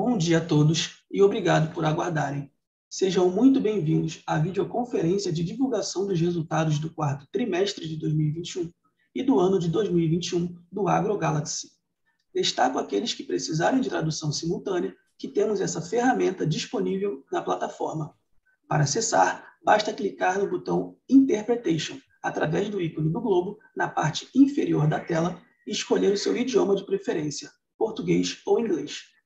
Bom dia a todos e obrigado por aguardarem. Sejam muito bem-vindos à videoconferência de divulgação dos resultados do quarto trimestre de 2021 e do ano de 2021 do AgroGalaxy. Destaco aqueles que precisarem de tradução simultânea, que temos essa ferramenta disponível na plataforma. Para acessar, basta clicar no botão Interpretation, através do ícone do globo, na parte inferior da tela, e escolher o seu idioma de preferência, português ou inglês.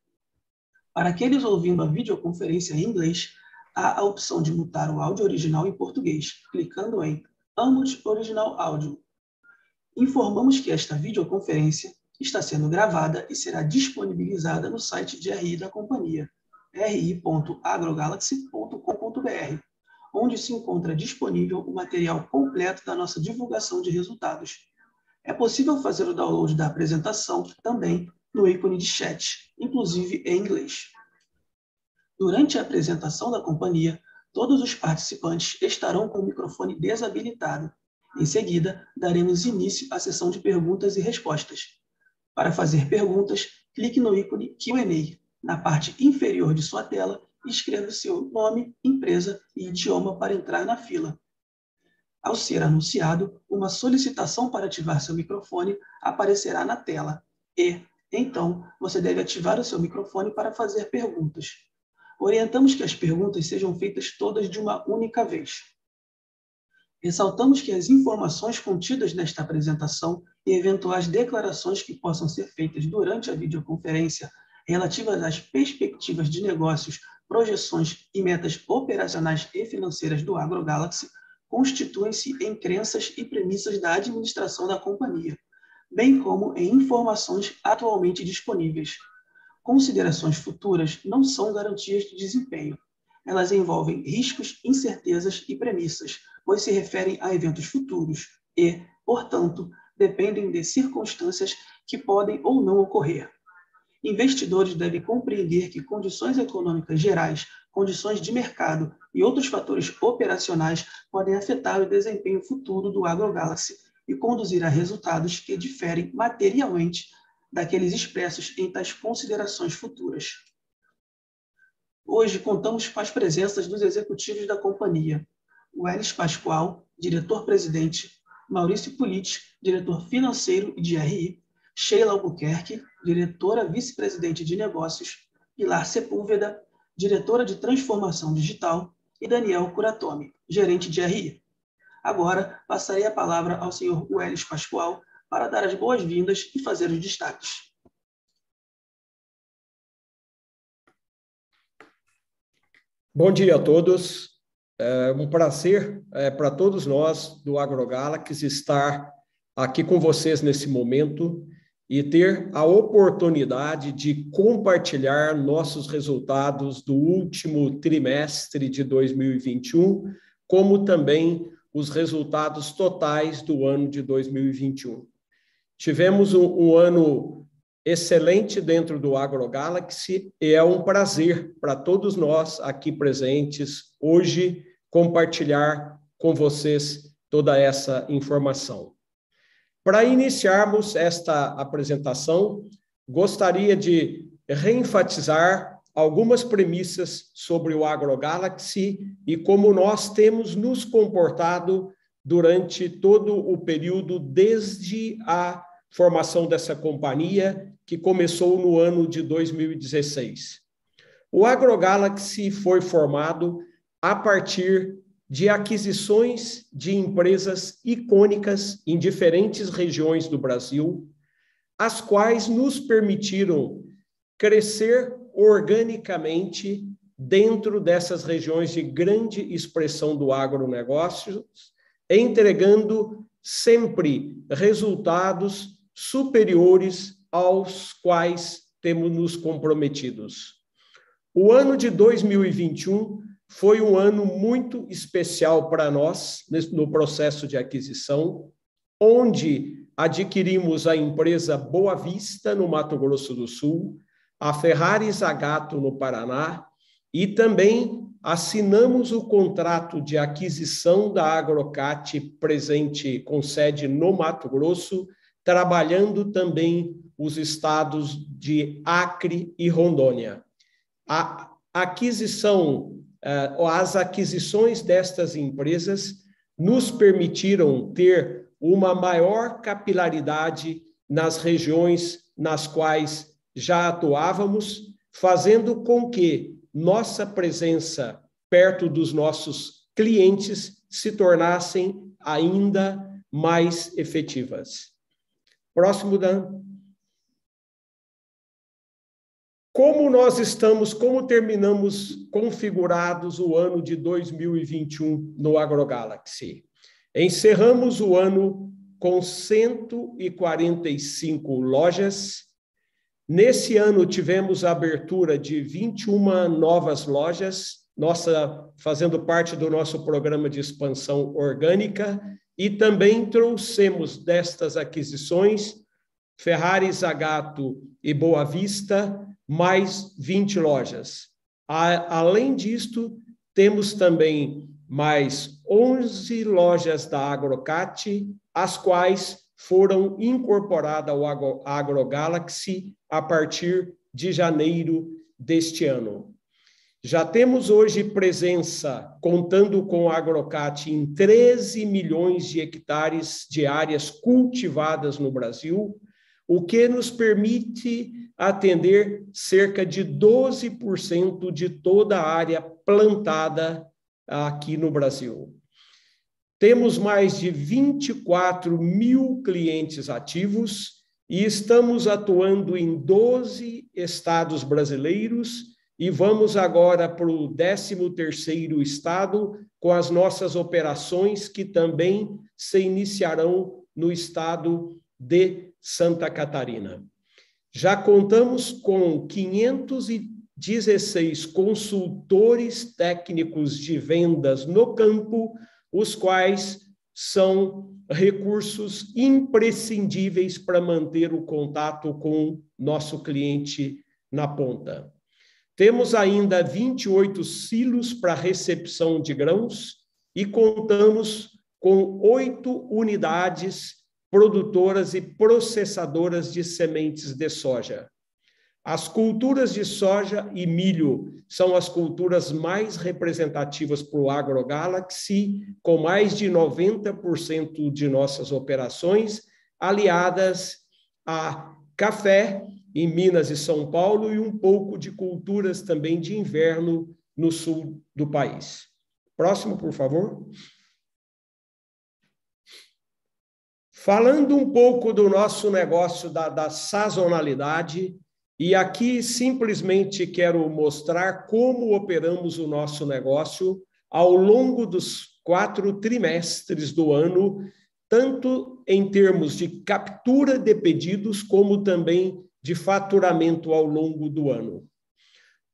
Para aqueles ouvindo a videoconferência em inglês, há a opção de mutar o áudio original em português, clicando em Unmute Original Audio. Informamos que esta videoconferência está sendo gravada e será disponibilizada no site de RI da companhia, ri.agrogalaxy.com.br, onde se encontra disponível o material completo da nossa divulgação de resultados. É possível fazer o download da apresentação também no ícone de chat, inclusive em inglês. Durante a apresentação da companhia, todos os participantes estarão com o microfone desabilitado. Em seguida, daremos início à sessão de perguntas e respostas. Para fazer perguntas, clique no ícone Q&A na parte inferior de sua tela e escreva seu nome, empresa e idioma para entrar na fila. Ao ser anunciado, uma solicitação para ativar seu microfone aparecerá na tela e, então, você deve ativar o seu microfone para fazer perguntas. Orientamos que as perguntas sejam feitas todas de uma única vez. Ressaltamos que as informações contidas nesta apresentação e eventuais declarações que possam ser feitas durante a videoconferência relativas às perspectivas de negócios, projeções e metas operacionais e financeiras do AgroGalaxy constituem-se em crenças e premissas da administração da companhia bem como em informações atualmente disponíveis. Considerações futuras não são garantias de desempenho. Elas envolvem riscos, incertezas e premissas, pois se referem a eventos futuros e, portanto, dependem de circunstâncias que podem ou não ocorrer. Investidores devem compreender que condições econômicas gerais, condições de mercado e outros fatores operacionais podem afetar o desempenho futuro do AgroGalaxy e conduzir a resultados que diferem materialmente daqueles expressos em tais considerações futuras. Hoje contamos com as presenças dos executivos da companhia: Welles Pascoal, diretor-presidente, Maurício Politi, diretor financeiro e de RI, Sheila Albuquerque, diretora vice-presidente de negócios, Pilar Sepúlveda, diretora de transformação digital, e Daniel Curatomi, gerente de RI. Agora, passarei a palavra ao senhor Welles Pascoal para dar as boas-vindas e fazer os destaques. Bom dia a todos. É um prazer é, para todos nós do AgroGalaxy estar aqui com vocês nesse momento e ter a oportunidade de compartilhar nossos resultados do último trimestre de 2021, como também os resultados totais do ano de 2021. Tivemos um, um ano excelente dentro do AgroGalaxy e é um prazer para todos nós aqui presentes hoje compartilhar com vocês toda essa informação. Para iniciarmos esta apresentação, gostaria de reenfatizar algumas premissas sobre o AgroGalaxy e como nós temos nos comportado durante todo o período desde a formação dessa companhia, que começou no ano de 2016. O AgroGalaxy foi formado a partir de aquisições de empresas icônicas em diferentes regiões do Brasil, as quais nos permitiram crescer organicamente dentro dessas regiões de grande expressão do agronegócio, entregando sempre resultados superiores aos quais temos nos comprometidos. O ano de 2021 foi um ano muito especial para nós no processo de aquisição, onde adquirimos a empresa Boa Vista, no Mato Grosso do Sul, a Ferrari Zagato no Paraná e também assinamos o contrato de aquisição da Agrocat presente com sede no Mato Grosso, trabalhando também os estados de Acre e Rondônia. a aquisição, uh, as aquisições destas empresas nos permitiram ter uma maior capilaridade nas regiões nas quais já atuávamos, fazendo com que nossa presença perto dos nossos clientes se tornassem ainda mais efetivas. Próximo, Dan. Como nós estamos, como terminamos configurados o ano de 2021 no AgroGalaxy? Encerramos o ano com 145 lojas. Nesse ano tivemos a abertura de 21 novas lojas, nossa fazendo parte do nosso programa de expansão orgânica, e também trouxemos destas aquisições Ferrari, Zagato e Boa Vista, mais 20 lojas. A, além disto, temos também mais 11 lojas da Agrocat, as quais foram incorporadas ao Agro, AgroGalaxy a partir de janeiro deste ano. Já temos hoje presença, contando com a Agrocat, em 13 milhões de hectares de áreas cultivadas no Brasil, o que nos permite atender cerca de 12% de toda a área plantada aqui no Brasil. Temos mais de 24 mil clientes ativos e estamos atuando em 12 estados brasileiros e vamos agora para o 13º estado com as nossas operações que também se iniciarão no estado de Santa Catarina. Já contamos com 516 consultores técnicos de vendas no campo, os quais são recursos imprescindíveis para manter o contato com nosso cliente na ponta. Temos ainda 28 silos para recepção de grãos e contamos com oito unidades produtoras e processadoras de sementes de soja. As culturas de soja e milho são as culturas mais representativas para o AgroGalaxy, com mais de 90% de nossas operações aliadas a café em Minas e São Paulo e um pouco de culturas também de inverno no sul do país. Próximo, por favor. Falando um pouco do nosso negócio da, da sazonalidade, e aqui simplesmente quero mostrar como operamos o nosso negócio ao longo dos quatro trimestres do ano, tanto em termos de captura de pedidos, como também de faturamento ao longo do ano.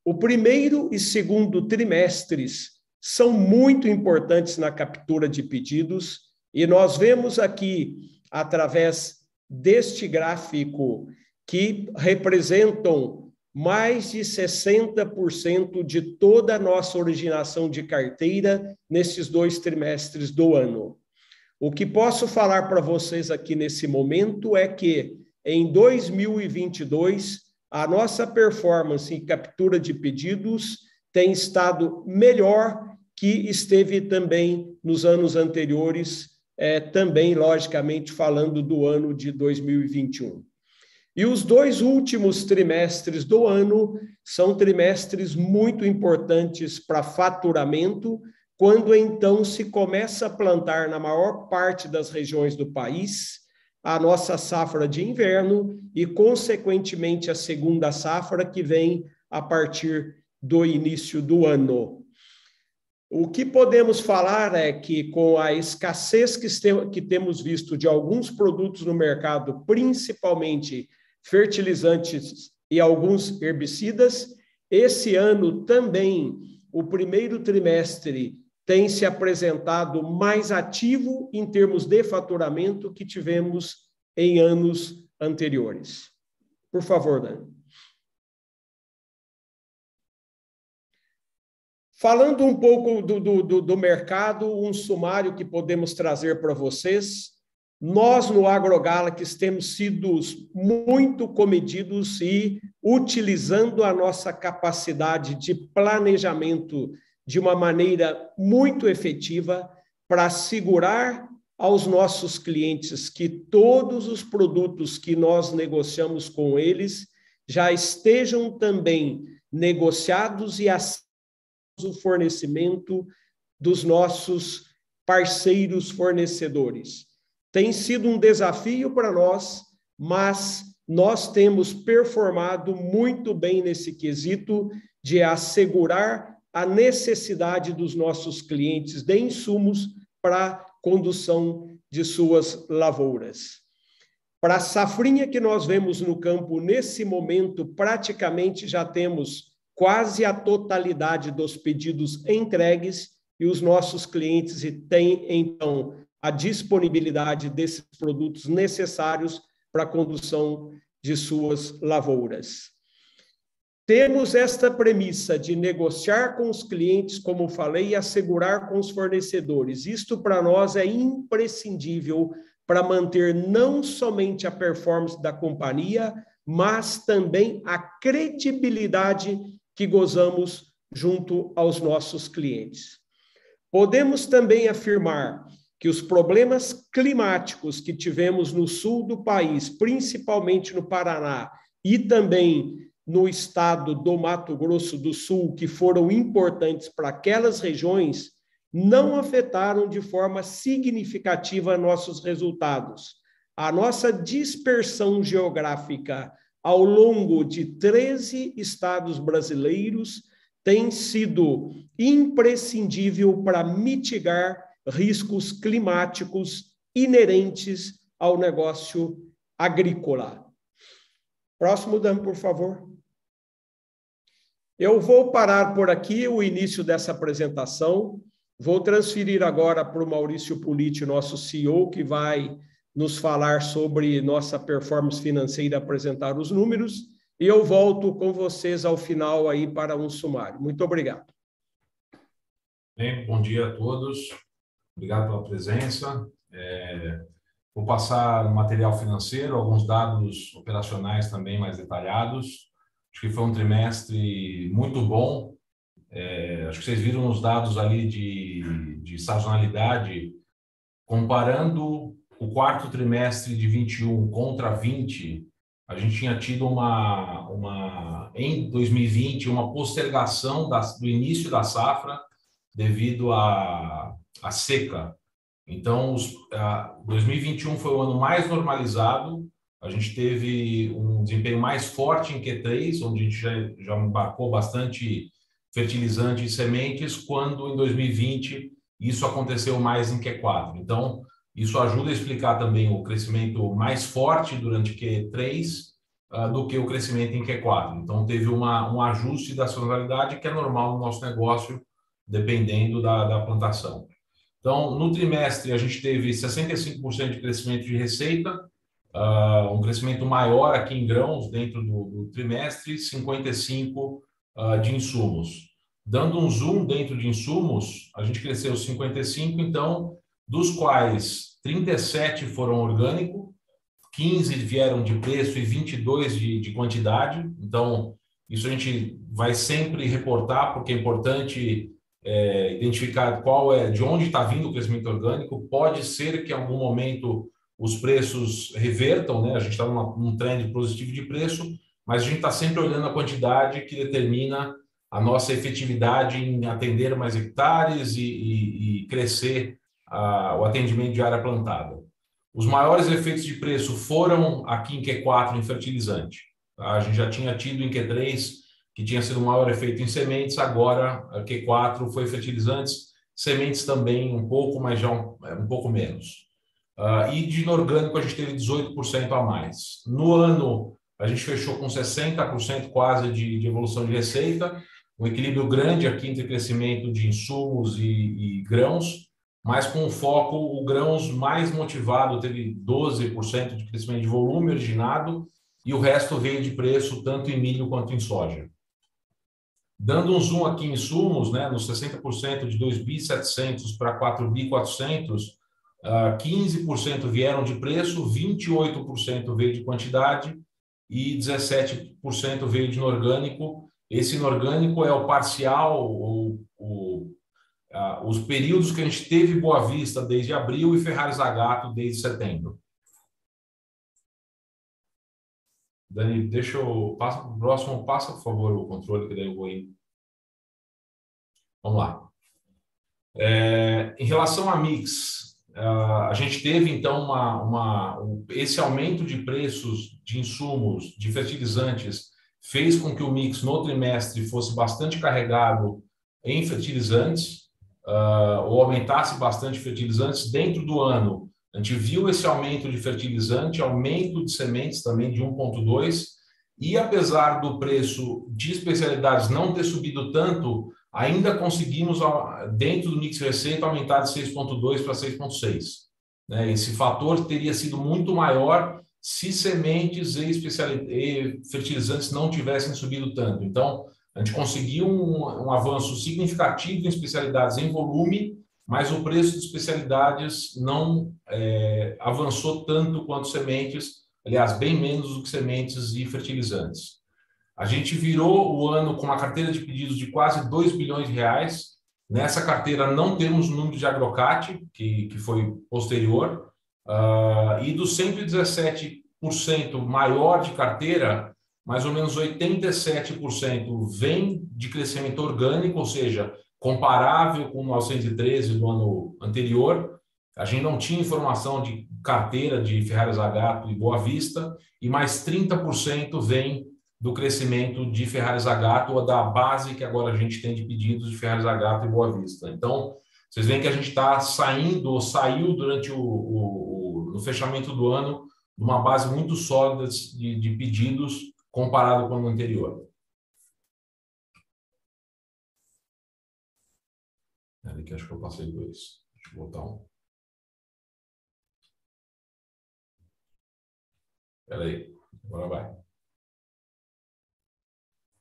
O primeiro e segundo trimestres são muito importantes na captura de pedidos, e nós vemos aqui através deste gráfico que representam mais de 60% de toda a nossa originação de carteira nesses dois trimestres do ano. O que posso falar para vocês aqui nesse momento é que em 2022 a nossa performance em captura de pedidos tem estado melhor que esteve também nos anos anteriores é, também, logicamente, falando do ano de 2021. E os dois últimos trimestres do ano são trimestres muito importantes para faturamento, quando então se começa a plantar na maior parte das regiões do país a nossa safra de inverno e, consequentemente, a segunda safra que vem a partir do início do ano. O que podemos falar é que, com a escassez que, temos visto de alguns produtos no mercado, principalmente fertilizantes e alguns herbicidas, esse ano também, o primeiro trimestre, tem se apresentado mais ativo em termos de faturamento que tivemos em anos anteriores. Por favor, Dani. Falando um pouco do, do, do, mercado, um sumário que podemos trazer para vocês. Nós no AgroGalaxy temos sido muito comedidos e utilizando a nossa capacidade de planejamento de uma maneira muito efetiva para assegurar aos nossos clientes que todos os produtos que nós negociamos com eles já estejam também negociados e o fornecimento dos nossos parceiros fornecedores. Tem sido um desafio para nós, mas nós temos performado muito bem nesse quesito de assegurar a necessidade dos nossos clientes de insumos para condução de suas lavouras. Para a safrinha que nós vemos no campo nesse momento, praticamente já temos quase a totalidade dos pedidos entregues e os nossos clientes têm, então, a disponibilidade desses produtos necessários para a condução de suas lavouras. Temos esta premissa de negociar com os clientes, como falei, e assegurar com os fornecedores. Isto para nós é imprescindível para manter não somente a performance da companhia, mas também a credibilidade que gozamos junto aos nossos clientes. Podemos também afirmar que os problemas climáticos que tivemos no sul do país, principalmente no Paraná e também no estado do Mato Grosso do Sul, que foram importantes para aquelas regiões, não afetaram de forma significativa nossos resultados. A nossa dispersão geográfica ao longo de 13 estados brasileiros tem sido imprescindível para mitigar riscos climáticos inerentes ao negócio agrícola. Próximo, Dan, por favor. Eu vou parar por aqui o início dessa apresentação. Vou transferir agora para o Maurício Politi, nosso CEO, que vai nos falar sobre nossa performance financeira, apresentar os números, e eu volto com vocês ao final aí para um sumário. Muito obrigado. Bem, bom dia a todos. Obrigado pela presença. É, vou passar material financeiro, alguns dados operacionais também mais detalhados. Acho que foi um trimestre muito bom. É, acho que vocês viram os dados ali de, de sazonalidade, comparando o quarto trimestre de 21 contra 20, a gente tinha tido uma, uma em 2020 uma postergação da, do início da safra devido à, à seca. Então, os, a, 2021 foi o ano mais normalizado. A gente teve um desempenho mais forte em Q3, onde a gente já, já embarcou bastante fertilizante e sementes, quando em 2020 isso aconteceu mais em Q4. Então, isso ajuda a explicar também o crescimento mais forte durante Q3 uh, ah, do que o crescimento em Q4. Então, teve uma, um ajuste da sazonalidade que é normal no nosso negócio, dependendo da, da plantação. Então, no trimestre, a gente teve 65% de crescimento de receita, uh, um crescimento maior aqui em grãos dentro do, do trimestre, 55% uh, ah, de insumos. Dando um zoom dentro de insumos, a gente cresceu 55%, então, dos quais 37 foram orgânico, 15 vieram de preço e 22 de, de quantidade. Então, isso a gente vai sempre reportar, porque é importante é, identificar qual é, de onde está vindo o crescimento orgânico. Pode ser que em algum momento os preços revertam, né? A gente está num trend positivo de preço, mas a gente está sempre olhando a quantidade que determina a nossa efetividade em atender mais hectares e, e, e crescer a, o atendimento de área plantada. Os maiores efeitos de preço foram aqui em Q4 em fertilizante. Tá? A gente já tinha tido em Q3 que tinha sido o maior efeito em sementes, agora Q4 foi fertilizantes, sementes também um pouco, mas já um, é, um pouco menos. Uh, e de inorgânico a gente teve 18% a mais. No ano, a gente fechou com 60% quase de, de, evolução de receita, um equilíbrio grande aqui entre crescimento de insumos e, e grãos, mas com foco, o grãos mais motivado teve 12% de crescimento de volume originado e o resto veio de preço tanto em milho quanto em soja. Dando um zoom aqui em insumos, né, nos 60% de 2.700 para 4.400, 15% vieram de preço, 28% veio de quantidade e 17% veio de inorgânico. Esse inorgânico é o parcial, o, o, a, os períodos que a gente teve Boa Vista desde abril e Ferrari Zagato desde setembro. Dani, deixa eu. Passa para o próximo, passa, por favor, o controle, que daí eu vou ir. Vamos lá. É, em relação a mix, a gente teve então uma, uma, esse aumento de preços de insumos, de fertilizantes, fez com que o mix no trimestre fosse bastante carregado em fertilizantes, uh, ou aumentasse bastante fertilizantes dentro do ano. A gente viu esse aumento de fertilizante, aumento de sementes também de 1,2, e apesar do preço de especialidades não ter subido tanto, ainda conseguimos, dentro do mix receita, aumentar de 6,2 para 6,6. Né? Esse fator teria sido muito maior se sementes e, e fertilizantes não tivessem subido tanto. Então, a gente conseguiu um, um avanço significativo em especialidades em volume, mas o preço de especialidades não é, avançou tanto quanto sementes, aliás, bem menos do que sementes e fertilizantes. A gente virou o ano com uma carteira de pedidos de quase 2 bilhões de reais. Nessa carteira não temos o número de agrocate, que, que foi posterior, uh, e dos 117% maior de carteira, mais ou menos 87% vem de crescimento orgânico, ou seja, comparável com o 913 do ano anterior. A gente não tinha informação de carteira de Ferrari Zagato e Boa Vista, e mais 30% vem do crescimento de Ferrari Zagato ou da base que agora a gente tem de pedidos de Ferrari Zagato e Boa Vista. Então, vocês veem que a gente está saindo, ou saiu durante o, o, o, fechamento do ano, uma base muito sólida de, de pedidos comparado com o ano anterior. Ali que acho que eu passei dois. Deixa eu botar um. Espera aí, agora vai.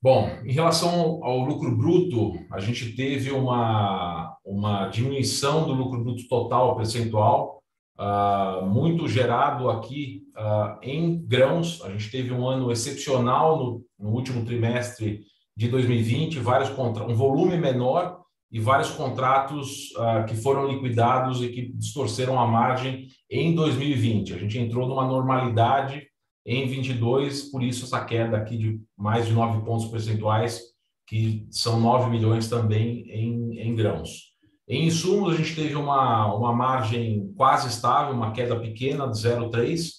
Bom, em relação ao lucro bruto, a gente teve uma, uma diminuição do lucro bruto total percentual, uh, muito gerado aqui uh, em grãos. A gente teve um ano excepcional no, no último trimestre de 2020, vários contra, um volume menor e vários contratos uh, que foram liquidados e que distorceram a margem em 2020. A gente entrou numa normalidade em 22, por isso essa queda aqui de mais de 9 pontos percentuais, que são 9 milhões também em, em grãos. Em insumos, a gente teve uma, uma margem quase estável, uma queda pequena de 0,3.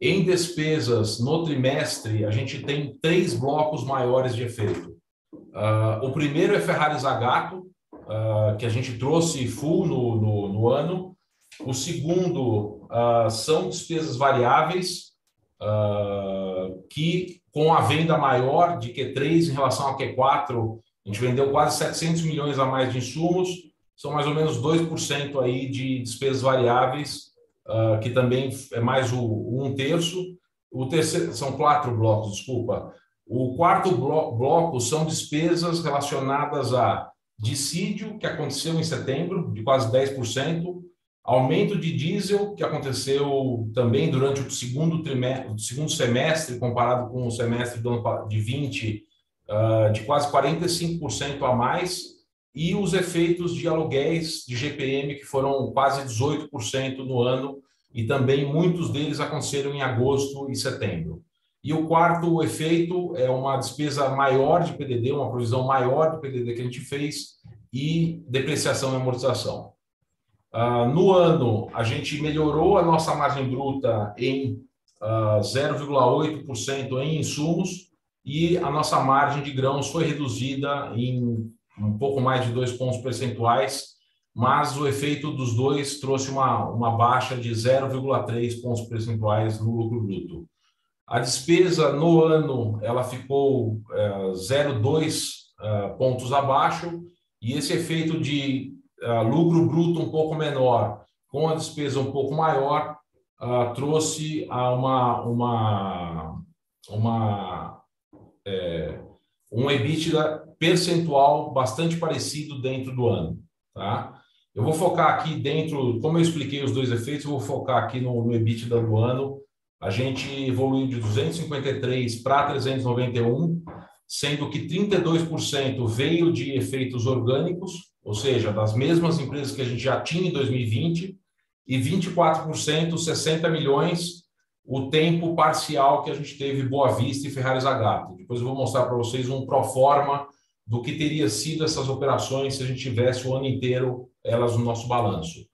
Em despesas, no trimestre, a gente tem três blocos maiores de efeito. Uh, o primeiro é Ferrari Zagato, uh, que a gente trouxe full no, no, no ano. O segundo uh, são despesas variáveis, uh, que com a venda maior de Q3 em relação a Q4, a gente vendeu quase 700 milhões a mais de insumos, são mais ou menos 2% aí de despesas variáveis, que também é mais o, um terço. O terceiro, são quatro blocos, desculpa. O quarto bloco são despesas relacionadas a dissídio, que aconteceu em setembro, de quase 10%, Aumento de diesel que aconteceu também durante o segundo trimestre, segundo semestre comparado com o semestre do ano de 20, uh, de quase 45% a mais, e os efeitos de aluguéis de GPM que foram quase 18% no ano e também muitos deles aconteceram em agosto e setembro. E o quarto efeito é uma despesa maior de PDD, uma provisão maior de PDD que a gente fez e depreciação e amortização. Uh, no ano, a gente melhorou a nossa margem bruta em uh, ah, 0,8% em insumos e a nossa margem de grãos foi reduzida em um pouco mais de dois pontos percentuais, mas o efeito dos dois trouxe uma, uma baixa de 0,3 pontos percentuais no lucro bruto. A despesa no ano ela ficou eh, 0,2 uh, pontos abaixo e esse efeito de uh, lucro bruto um pouco menor, com a despesa um pouco maior, uh, trouxe a uma, uma, uma é, um EBITDA percentual bastante parecido dentro do ano. Tá? Eu vou focar aqui dentro, como eu expliquei os dois efeitos, eu vou focar aqui no, no EBITDA do ano. A gente evoluiu de 253 para 391, sendo que 32% veio de efeitos orgânicos, ou seja, das mesmas empresas que a gente já tinha em 2020, e 24%, 60 milhões, o tempo parcial que a gente teve Boa Vista e Ferrari Zagato. Depois eu vou mostrar para vocês um pro forma do que teria sido essas operações se a gente tivesse o ano inteiro elas no nosso balanço.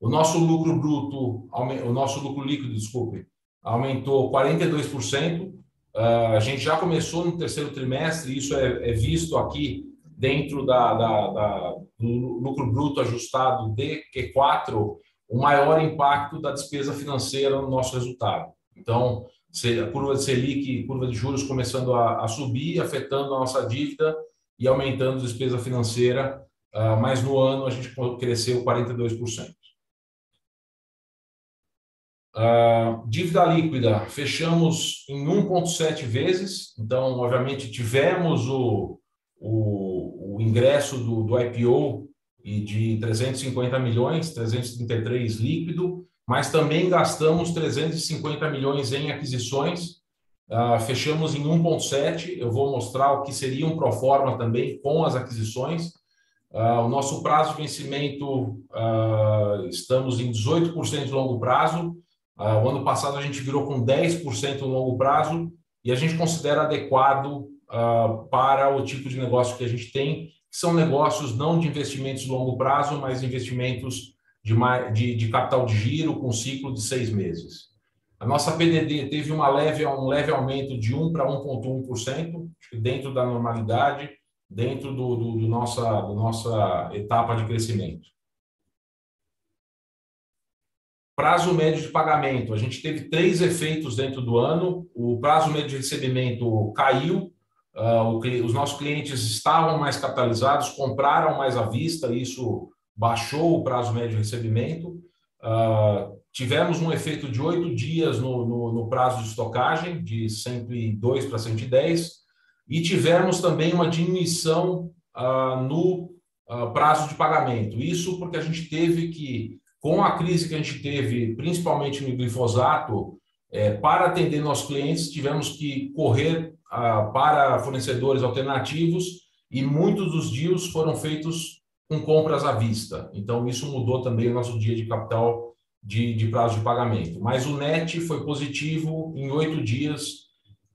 O nosso lucro bruto, o nosso lucro líquido, desculpe, aumentou 42%. Ah, a gente já começou no terceiro trimestre, isso é, é visto aqui dentro da, da, da, do lucro bruto ajustado de Q4, o maior impacto da despesa financeira no nosso resultado. Então, a curva de Selic, curva de juros começando a, a subir, afetando a nossa dívida e aumentando a despesa financeira, uh, mas no ano a gente cresceu 42%. Uh, dívida líquida, fechamos em 1,7 vezes, então, obviamente, tivemos o, o, o ingresso do, do, IPO e de 350 milhões, 333 líquido, mas também gastamos 350 milhões em aquisições, uh, fechamos em 1,7. Eu vou mostrar o que seria um pro forma também com as aquisições. Uh, o nosso prazo de vencimento, estamos em 18% de longo prazo, Uh, o ano passado a gente virou com 10% no longo prazo e a gente considera adequado uh, para o tipo de negócio que a gente tem, que são negócios não de investimentos de longo prazo, mas investimentos de, de, de capital de giro com ciclo de seis meses. A nossa PDD teve uma leve, um leve aumento de 1 para 1,1%, dentro da normalidade, dentro do, do, do nossa, do nossa etapa de crescimento. Prazo médio de pagamento. A gente teve três efeitos dentro do ano. O prazo médio de recebimento caiu. O, os nossos clientes estavam mais capitalizados, compraram mais à vista, isso baixou o prazo médio de recebimento. Uh, tivemos um efeito de oito dias no, no, no, prazo de estocagem, de 102 para 110, e tivemos também uma diminuição uh, no prazo de pagamento. Isso porque a gente teve que com a crise que a gente teve, principalmente no glifosato, é, para atender nossos clientes, tivemos que correr ah, para fornecedores alternativos e muitos dos deals foram feitos com compras à vista. Então, isso mudou também o nosso dia de capital de, de prazo de pagamento. Mas o net foi positivo em oito dias,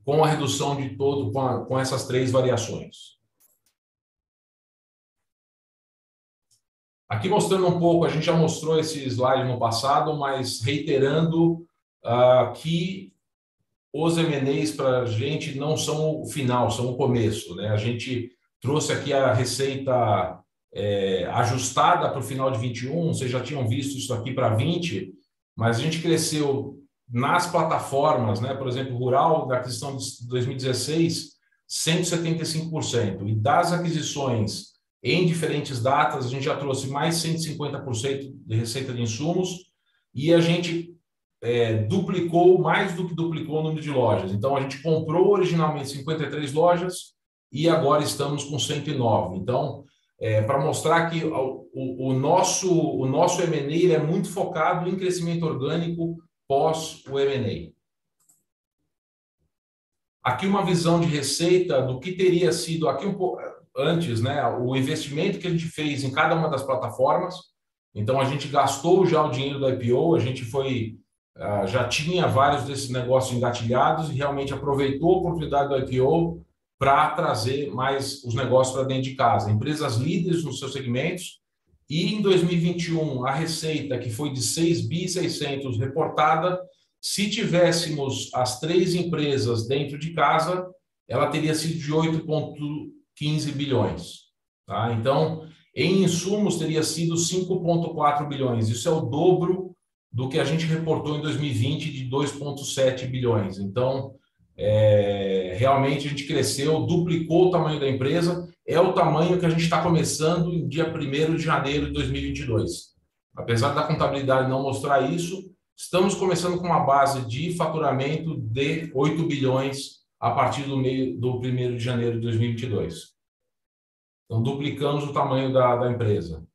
com a redução de todo, com, a, com essas três variações. Aqui mostrando um pouco, a gente já mostrou esse slide no passado, mas reiterando uh, que os M&As para a gente não são o final, são o começo. Né? A gente trouxe aqui a receita é, ajustada para o final de 21, vocês já tinham visto isso aqui para 20, mas a gente cresceu nas plataformas, né? por exemplo, rural, da aquisição de 2016, 175%, e das aquisições em diferentes datas, a gente já trouxe mais 150% de receita de insumos e a gente é, duplicou, mais do que duplicou o número de lojas. Então, a gente comprou originalmente 53 lojas e agora estamos com 109. Então, é, para mostrar que o, o, o, nosso, o nosso M&A é muito focado em crescimento orgânico pós o M&A. Aqui uma visão de receita do que teria sido aqui um pouco antes, né, o investimento que a gente fez em cada uma das plataformas. Então a gente gastou já o dinheiro do IPO, a gente foi ah, já tinha vários desses negócios engatilhados e realmente aproveitou a oportunidade do IPO para trazer mais os negócios para dentro de casa. Empresas líderes nos seus segmentos. E em 2021, a receita, que foi de 6 bi 600 reportada, se tivéssemos as três empresas dentro de casa, ela teria sido de 8 15 bilhões. Tá? Então, em insumos, teria sido 5,4 bilhões. Isso é o dobro do que a gente reportou em 2020 de 2,7 bilhões. Então, é, realmente a gente cresceu, duplicou o tamanho da empresa, é o tamanho que a gente está começando em dia 1 de janeiro de 2022. Apesar da contabilidade não mostrar isso, estamos começando com uma base de faturamento de 8 bilhões a partir do meio do 1 de janeiro de 2022. Então, duplicamos o tamanho da, da empresa.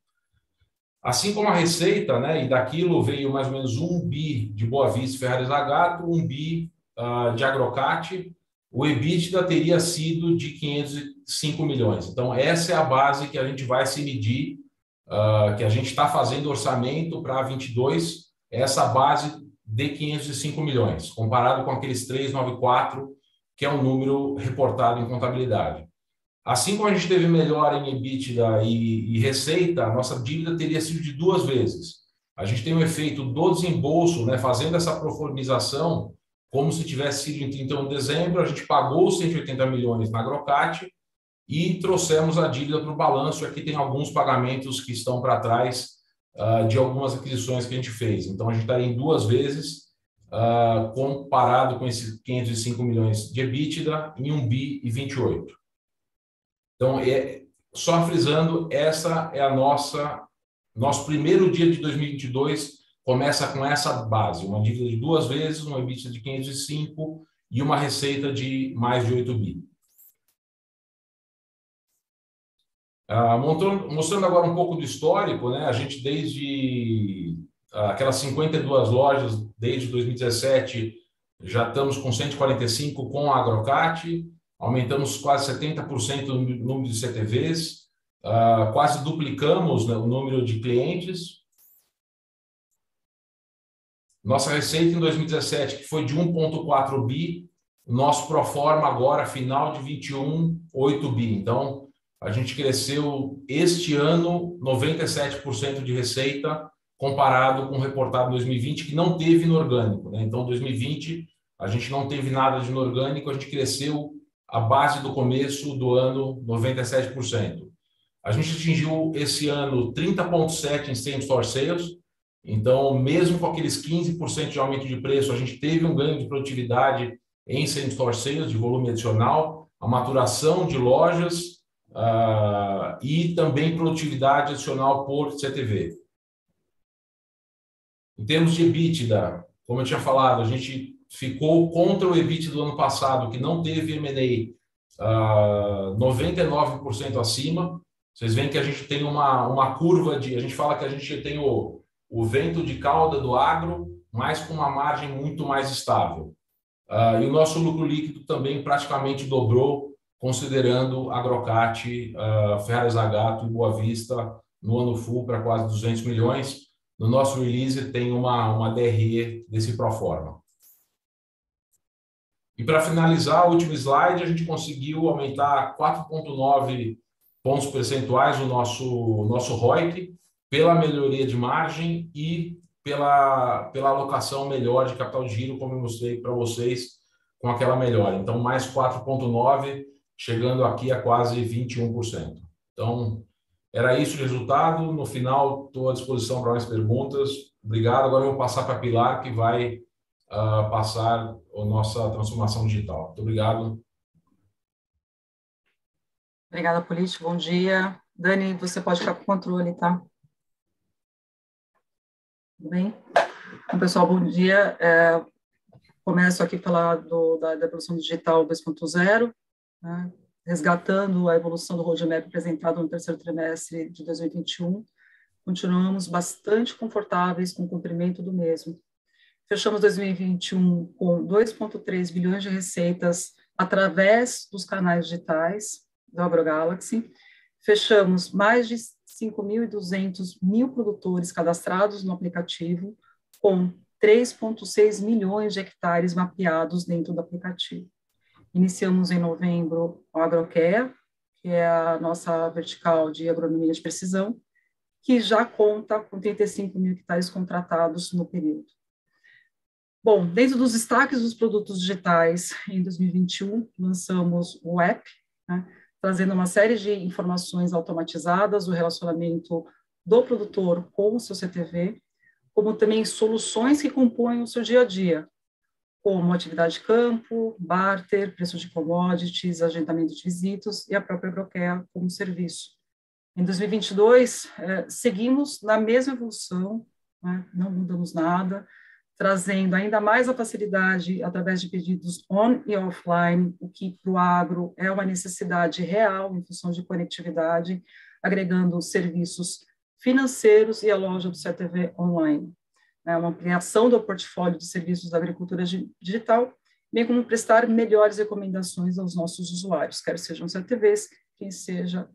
Assim como a receita, né, e daquilo veio mais ou menos um bi de Boa Vista Ferrari Zagato, um bi uh, de Agrocate, o EBITDA teria sido de 505 milhões. Então, essa é a base que a gente vai se medir, uh, que a gente está fazendo orçamento para 22, essa base de 505 milhões, comparado com aqueles 394, que é um número reportado em contabilidade. Assim como a gente teve melhor em EBITDA e, e receita, a nossa dívida teria sido de duas vezes. A gente tem o efeito do desembolso, né, fazendo essa proformização, como se tivesse sido em 31 de dezembro, a gente pagou 180 milhões na Agrocate e trouxemos a dívida para o balanço. Aqui tem alguns pagamentos que estão para trás uh, de algumas aquisições que a gente fez. Então, a gente estaria em duas vezes, uh, comparado com esses 505 milhões de EBITDA, em 1 bi e 28. Então, é, só frisando, essa é a nossa nosso primeiro dia de 2022 começa com essa base, uma dívida de duas vezes, uma EBITDA de 505 e uma receita de mais de 8 bi. Ah, mostrando, agora um pouco do histórico, né? A gente desde aquelas 52 lojas desde 2017 já estamos com 145 com a Agrocate, aumentamos quase 70% o número de CTVs, uh, quase duplicamos né, o número de clientes. Nossa receita em 2017, que foi de 1,4 bi, nosso pro forma agora, final de 21, 8 bi. Então, a gente cresceu este ano 97% de receita, comparado com o reportado em 2020, que não teve no orgânico. Né? Então, 2020, a gente não teve nada de inorgânico, a gente cresceu a base do começo do ano 97%. A gente atingiu esse ano 30,7% em same store sales, então, mesmo com aqueles 15% de aumento de preço, a gente teve um ganho de produtividade em same store sales, de volume adicional, a maturação de lojas uh, e também produtividade adicional por CTV. Em termos de EBITDA, como eu tinha falado, a gente ficou contra o EBIT do ano passado, que não teve M&A, uh, 99% acima. Vocês veem que a gente tem uma, uma curva de... A gente fala que a gente tem o, o vento de cauda do agro, mas com uma margem muito mais estável. Uh, e o nosso lucro líquido também praticamente dobrou, considerando Agrocate, uh, Ferraz Zagato e Boa Vista no ano full para quase 200 milhões. No nosso release tem uma, uma DRE desse proforma. E para finalizar, o último slide, a gente conseguiu aumentar 4,9 pontos percentuais o nosso, nosso ROIC pela melhoria de margem e pela, pela alocação melhor de capital de giro, como eu mostrei para vocês, com aquela melhora. Então, mais 4,9, chegando aqui a quase 21%. Então, era isso o resultado. No final, estou à disposição para mais perguntas. Obrigado. Agora eu vou passar para a Pilar, que vai uh, passar a nossa transformação digital. Muito obrigado. Obrigada, Político. Bom dia. Dani, você pode ficar com o controle, tá? Tudo bem? Então, pessoal, bom dia. É, começo aqui a falar do, da, da evolução digital 2.0, né, resgatando a evolução do roadmap apresentado no terceiro trimestre de 2021. Continuamos bastante confortáveis com o cumprimento do mesmo. Fechamos 2021 com 2,3 bilhões de receitas através dos canais digitais do AgroGalaxy. Fechamos mais de 5.200 mil produtores cadastrados no aplicativo, com 3,6 milhões de hectares mapeados dentro do aplicativo. Iniciamos em novembro o AgroCare, que é a nossa vertical de agronomia de precisão, que já conta com 35 mil hectares contratados no período. Bom, dentro dos destaques dos produtos digitais, em 2021, lançamos o app, né, trazendo uma série de informações automatizadas do relacionamento do produtor com o seu CTV, como também soluções que compõem o seu dia a dia, como atividade de campo, barter, preço de commodities, agendamento de visitas e a própria Agrocare como serviço. Em 2022, eh, seguimos na mesma evolução, né, não mudamos nada, trazendo ainda mais a facilidade através de pedidos on e offline, o que para o agro é uma necessidade real em função de conectividade, agregando serviços financeiros e a loja do CTV online. É uma ampliação do portfólio de serviços da agricultura digital, bem como prestar melhores recomendações aos nossos usuários, quer sejam CTVs, quem seja,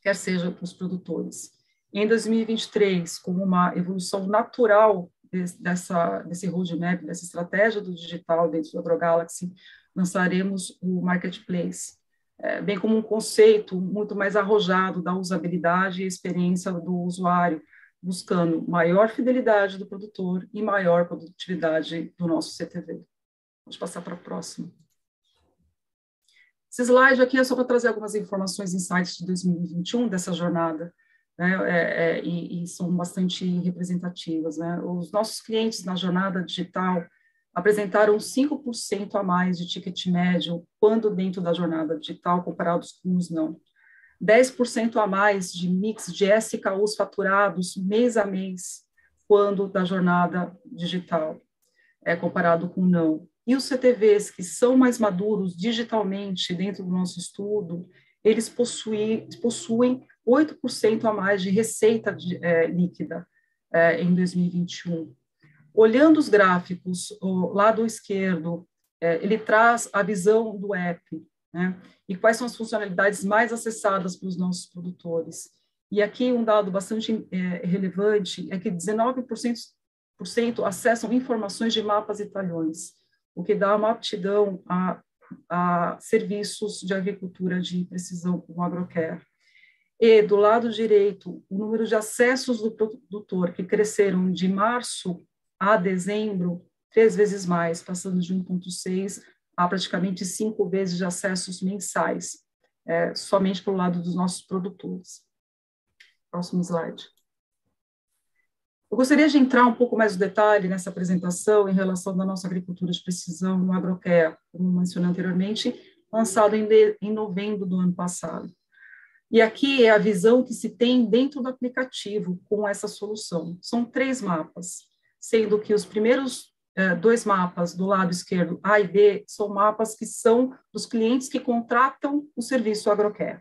quer seja os produtores. Em 2023, como uma evolução natural dessa, desse roadmap, dessa estratégia do digital dentro do AgroGalaxy, lançaremos o Marketplace, é, bem como um conceito muito mais arrojado da usabilidade e experiência do usuário, buscando maior fidelidade do produtor e maior produtividade do nosso CTV. Vamos passar para a próxima. Esse slide aqui é só para trazer algumas informações, insights de 2021, dessa jornada, né, é, é, e, e, são bastante representativas. Né? Os nossos clientes na jornada digital apresentaram 5% a mais de ticket médio quando dentro da jornada digital, comparados com os não. 10% a mais de mix de SKUs faturados mês a mês quando da jornada digital, é comparado com não. E os CTVs que são mais maduros digitalmente dentro do nosso estudo, eles possuem, possuem 8% a mais de receita de, é, líquida é, em 2021. Olhando os gráficos, o lado esquerdo, é, ele traz a visão do app, né? E quais são as funcionalidades mais acessadas pelos nossos produtores. E aqui um dado bastante é, relevante é que 19% acessam informações de mapas e talhões, o que dá uma aptidão a, a serviços de agricultura de precisão como agrocare. E do lado direito, o número de acessos do produtor que cresceram de março a dezembro, três vezes mais, passando de 1,6 a praticamente cinco vezes de acessos mensais, é, somente pelo lado dos nossos produtores. Próximo slide. Eu gostaria de entrar um pouco mais no detalhe nessa apresentação em relação da nossa agricultura de precisão no Agrocare, como mencionei anteriormente, lançado em, de, em novembro do ano passado. E aqui é a visão que se tem dentro do aplicativo com essa solução. São três mapas sendo que os primeiros é, dois mapas do lado esquerdo, A e B, são mapas que são dos clientes que contratam o serviço agrocare.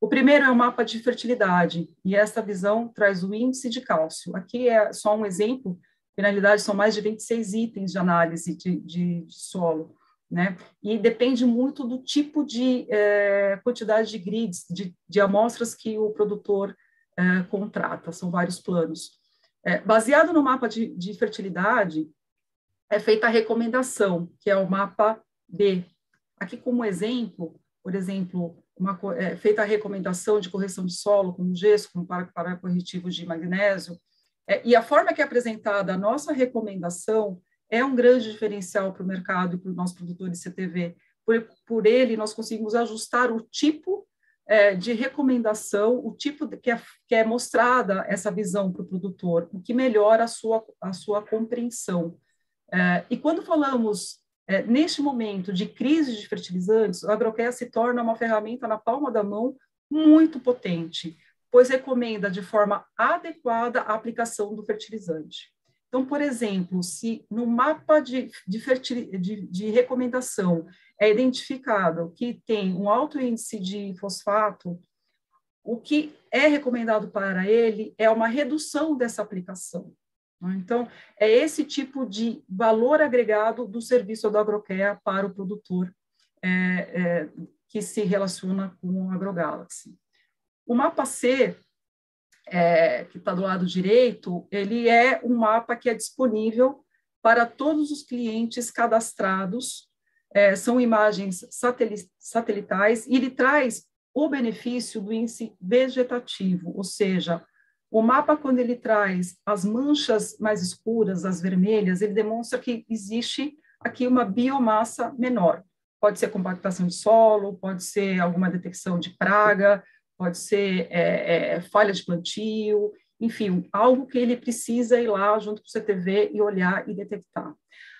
O primeiro é o mapa de fertilidade, e essa visão traz o índice de cálcio. Aqui é só um exemplo, na realidade são mais de 26 itens de análise de, de, de solo, né? E depende muito do tipo de é, quantidade de grids, de, de amostras que o produtor é, contrata, são vários planos. É, baseado no mapa de, de fertilidade, é feita a recomendação, que é o mapa B. Aqui, como exemplo, por exemplo, uma, é, feita a recomendação de correção de solo, como gesso, para, para corretivo de magnésio, é, e a forma que é apresentada a nossa recomendação é um grande diferencial para o mercado e para os nossos produtores CTV. Por, por ele, nós conseguimos ajustar o tipo é, de recomendação, o tipo de, que, é, que é mostrada essa visão para o produtor, o que melhora a sua, a sua compreensão. É, e quando falamos é, neste momento de crise de fertilizantes, o Agrocare se torna uma ferramenta na palma da mão muito potente, pois recomenda de forma adequada a aplicação do fertilizante. Então, por exemplo, se no mapa de, de, de, de recomendação é identificado que tem um alto índice de fosfato, o que é recomendado para ele é uma redução dessa aplicação. Né? Então, é esse tipo de valor agregado do serviço do AgroCare para o produtor é, é, que se relaciona com o AgroGalaxy. O mapa C, é, que está do lado direito, ele é um mapa que é disponível para todos os clientes cadastrados é, são imagens satelitais e ele traz o benefício do índice vegetativo, ou seja, o mapa, quando ele traz as manchas mais escuras, as vermelhas, ele demonstra que existe aqui uma biomassa menor. Pode ser compactação de solo, pode ser alguma detecção de praga, pode ser é, é, falha de plantio, enfim, algo que ele precisa ir lá junto com o CTV e olhar e detectar.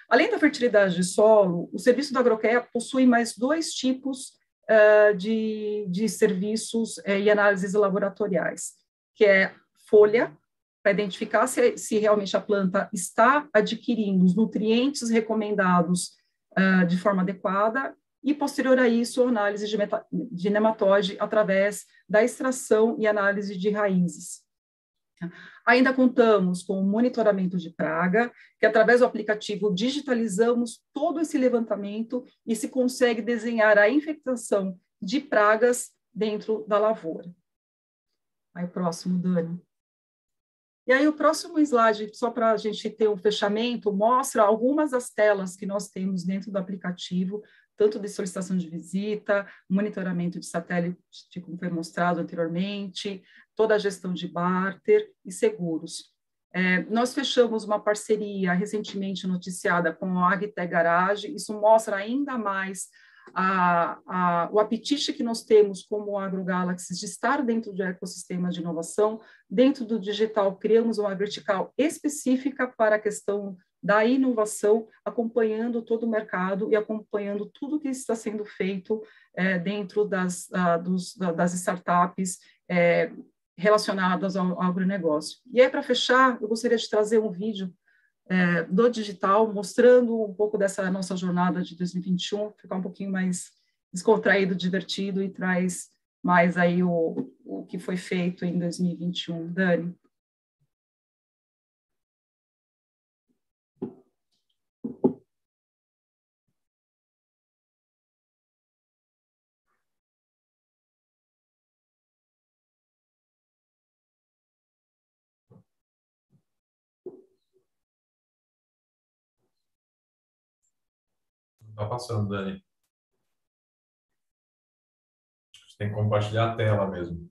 Além da fertilidade de solo, o serviço da Agrocare possui mais dois tipos uh, de, de serviços uh, e análises laboratoriais, que é folha, para identificar se, se realmente a planta está adquirindo os nutrientes recomendados uh, de forma adequada, e posterior a isso, análise de, de nematóide através da extração e análise de raízes. Ainda contamos com o monitoramento de praga, que através do aplicativo digitalizamos todo esse levantamento e se consegue desenhar a infectação de pragas dentro da lavoura. Aí, próximo, Dani. E aí, o próximo slide, só para a gente ter um fechamento, mostra algumas das telas que nós temos dentro do aplicativo, tanto de solicitação de visita, monitoramento de satélite, como foi mostrado anteriormente, toda a gestão de barter e seguros. É, nós fechamos uma parceria recentemente noticiada com a Agtech Garage, isso mostra ainda mais a, a, o apetite que nós temos como AgroGalaxy de estar dentro do ecossistema de inovação, dentro do digital criamos uma vertical específica para a questão da inovação, acompanhando todo o mercado e acompanhando tudo que está sendo feito é, dentro das, a, dos, das startups é, relacionadas ao, ao agronegócio. E aí, para fechar, eu gostaria de trazer um vídeo é, do digital, mostrando um pouco dessa nossa jornada de 2021, ficar um pouquinho mais descontraído, divertido e traz mais aí o, o que foi feito em 2021. Dani. Tá passando, Dani. Você tem que compartilhar a tela mesmo.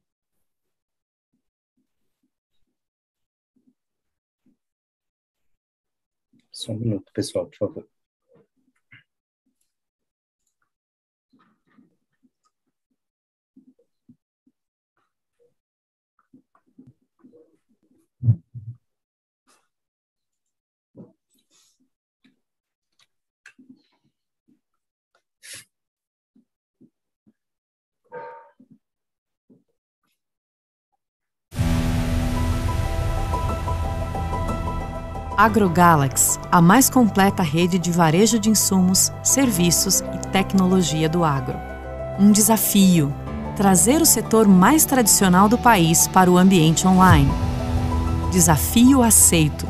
Só um minuto, pessoal, por favor. AgroGalaxy, a mais completa rede de varejo de insumos, serviços e tecnologia do agro. Um desafio: trazer o setor mais tradicional do país para o ambiente online. Desafio aceito.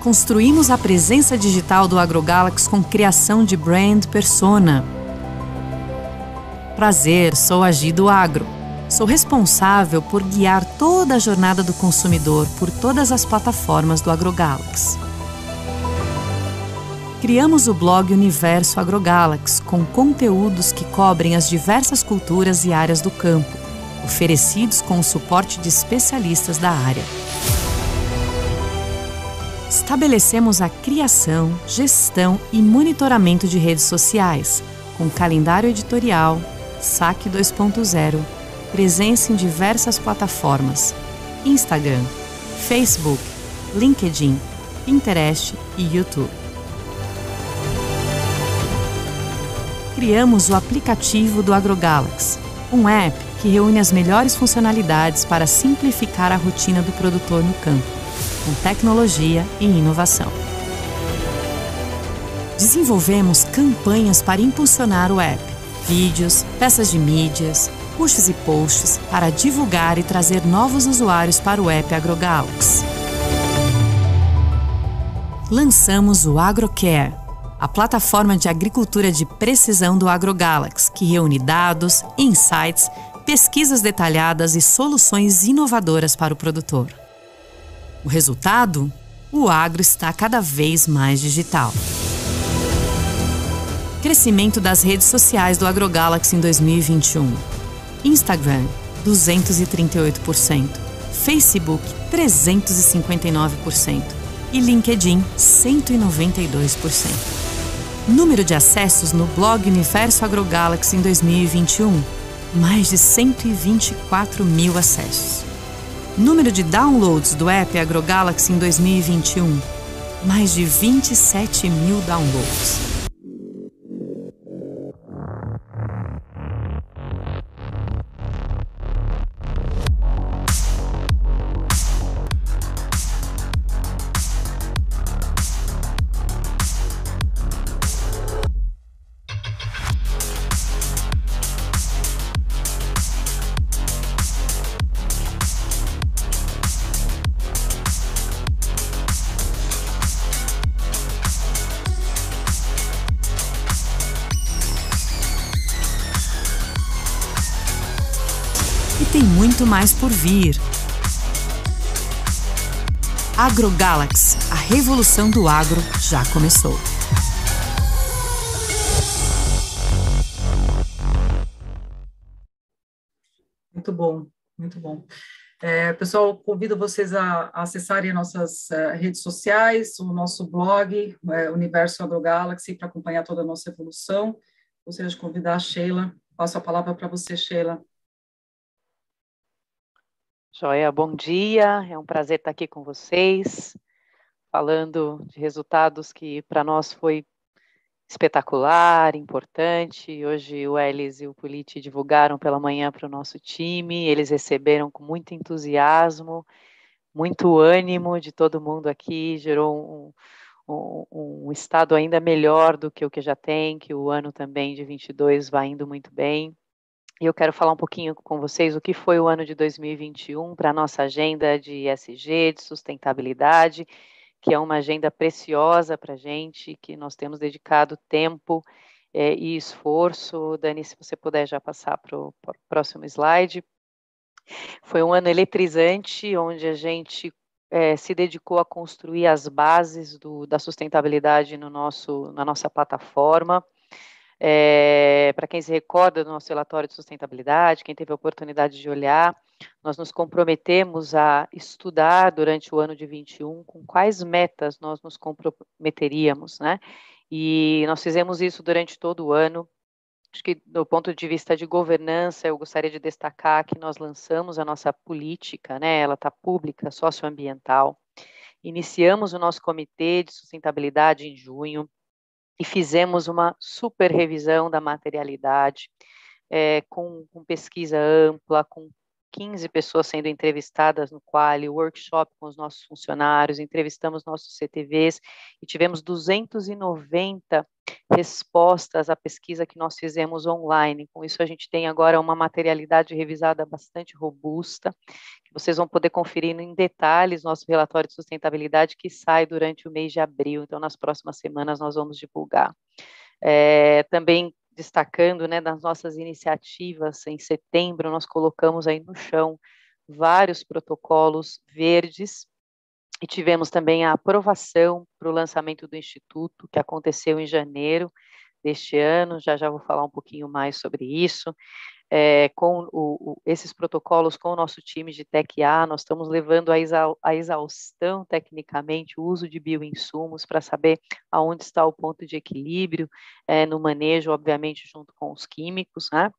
Construímos a presença digital do AgroGalaxy com criação de brand persona. Prazer, sou a Agro Sou responsável por guiar toda a jornada do consumidor por todas as plataformas do AgroGalaxy. Criamos o blog Universo AgroGalaxy com conteúdos que cobrem as diversas culturas e áreas do campo, oferecidos com o suporte de especialistas da área. Estabelecemos a criação, gestão e monitoramento de redes sociais, com calendário editorial, saque 2.0 presença em diversas plataformas: Instagram, Facebook, LinkedIn, Pinterest e YouTube. Criamos o aplicativo do AgroGalaxy, um app que reúne as melhores funcionalidades para simplificar a rotina do produtor no campo, com tecnologia e inovação. Desenvolvemos campanhas para impulsionar o app, vídeos, peças de mídias, pushs e posts para divulgar e trazer novos usuários para o app AgroGalaxy. Lançamos o AgroCare, a plataforma de agricultura de precisão do AgroGalaxy, que reúne dados, insights, pesquisas detalhadas e soluções inovadoras para o produtor. O resultado? O agro está cada vez mais digital. Crescimento das redes sociais do AgroGalaxy em 2021 Instagram 238%, Facebook 359% e LinkedIn 192%. Número de acessos no blog Universo AgroGalaxy em 2021 mais de 124 mil acessos. Número de downloads do app AgroGalaxy em 2021 mais de 27 mil downloads. Por vir. AgroGalaxy, a revolução do agro já começou. Muito bom, muito bom. É, pessoal, convido vocês a, a acessarem nossas uh, redes sociais, o nosso blog, é, Universo AgroGalaxy, para acompanhar toda a nossa evolução. Gostaria de convidar a Sheila. Passo a palavra para você, Sheila. Joia, bom dia. É um prazer estar aqui com vocês, falando de resultados que para nós foi espetacular, importante. Hoje o Elis e o Politi divulgaram pela manhã para o nosso time. Eles receberam com muito entusiasmo, muito ânimo de todo mundo aqui. Gerou um, um, um estado ainda melhor do que o que já tem, que o ano também de 22 vai indo muito bem. E eu quero falar um pouquinho com vocês o que foi o ano de 2021 para a nossa agenda de ESG, de sustentabilidade que é uma agenda preciosa para a gente, que nós temos dedicado tempo é, e esforço. Dani, se você puder já passar para o próximo slide. Foi um ano eletrizante, onde a gente é, se dedicou a construir as bases do, da sustentabilidade no nosso, na nossa plataforma. É, Para quem se recorda do nosso relatório de sustentabilidade, quem teve a oportunidade de olhar, nós nos comprometemos a estudar durante o ano de 21 com quais metas nós nos comprometeríamos, né? E nós fizemos isso durante todo o ano. Acho que, do ponto de vista de governança, eu gostaria de destacar que nós lançamos a nossa política, né? Ela está pública, socioambiental. Iniciamos o nosso comitê de sustentabilidade em junho e fizemos uma super revisão da materialidade, é, com, com, pesquisa ampla, com 15 pessoas sendo entrevistadas no Quali, workshop com os nossos funcionários, entrevistamos nossos CTVs e tivemos 290 respostas à pesquisa que nós fizemos online. Com isso, a gente tem agora uma materialidade revisada bastante robusta, que vocês vão poder conferir em detalhes nosso relatório de sustentabilidade que sai durante o mês de abril. Então, nas próximas semanas, nós vamos divulgar. É, também destacando, né, das nossas iniciativas, em setembro nós colocamos aí no chão vários protocolos verdes e tivemos também a aprovação para o lançamento do Instituto, que aconteceu em janeiro deste ano, já já vou falar um pouquinho mais sobre isso é, com o, o, esses protocolos com o nosso time de TEC-A, nós estamos levando a, a exaustão, tecnicamente, o uso de bioinsumos para saber aonde está o ponto de equilíbrio é, no manejo, obviamente, junto com os químicos, né?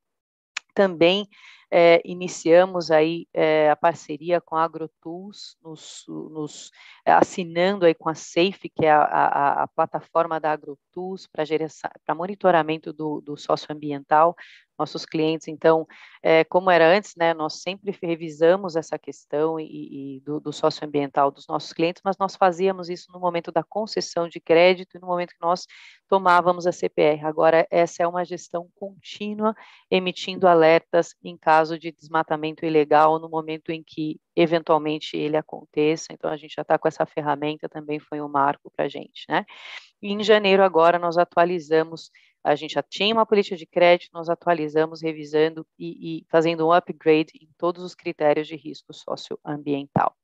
Também é, iniciamos aí é, a parceria com a AgroTools, nos, nos, assinando aí com a Safe, que é a, a, a plataforma da AgroTools para monitoramento do, do socioambiental nossos clientes. Então, é, como era antes, né, nós sempre revisamos essa questão e, e do, do socioambiental dos nossos clientes, mas nós fazíamos isso no momento da concessão de crédito e no momento que nós tomávamos a CPR. Agora, essa é uma gestão contínua, emitindo alertas em caso de desmatamento ilegal no momento em que eventualmente ele aconteça. Então, a gente já está com essa ferramenta, também foi um marco para a gente, né? E em janeiro, agora, nós atualizamos a gente já tinha uma política de crédito, nós atualizamos, revisando e, e fazendo um upgrade em todos os critérios de risco socioambiental.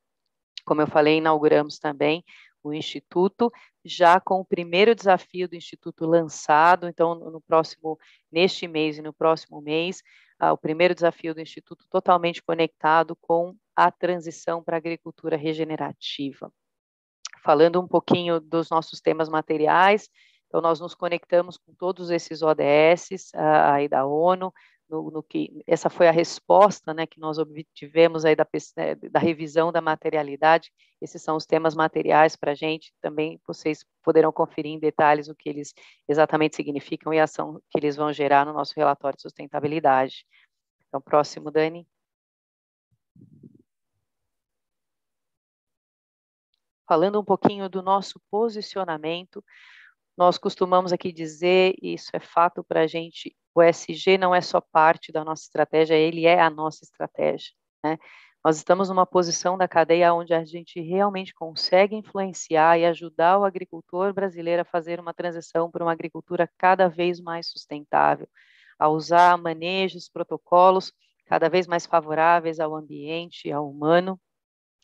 Como eu falei, inauguramos também o Instituto, já com o primeiro desafio do Instituto lançado, então no próximo, neste mês e no próximo mês, ah, o primeiro desafio do Instituto totalmente conectado com a transição para a agricultura regenerativa. Falando um pouquinho dos nossos temas materiais, então, nós nos conectamos com todos esses ODS uh, aí da ONU, no, no, que essa foi a resposta né, que nós obtivemos aí da, né, da revisão da materialidade. Esses são os temas materiais para a gente. Também vocês poderão conferir em detalhes o que eles exatamente significam e a ação que eles vão gerar no nosso relatório de sustentabilidade. Então, próximo, Dani. Falando um pouquinho do nosso posicionamento nós costumamos aqui dizer, e isso é fato para a gente, o SG não é só parte da nossa estratégia, ele é a nossa estratégia. Né? Nós estamos numa posição da cadeia onde a gente realmente consegue influenciar e ajudar o agricultor brasileiro a fazer uma transição para uma agricultura cada vez mais sustentável, a usar manejos, protocolos cada vez mais favoráveis ao ambiente, ao humano,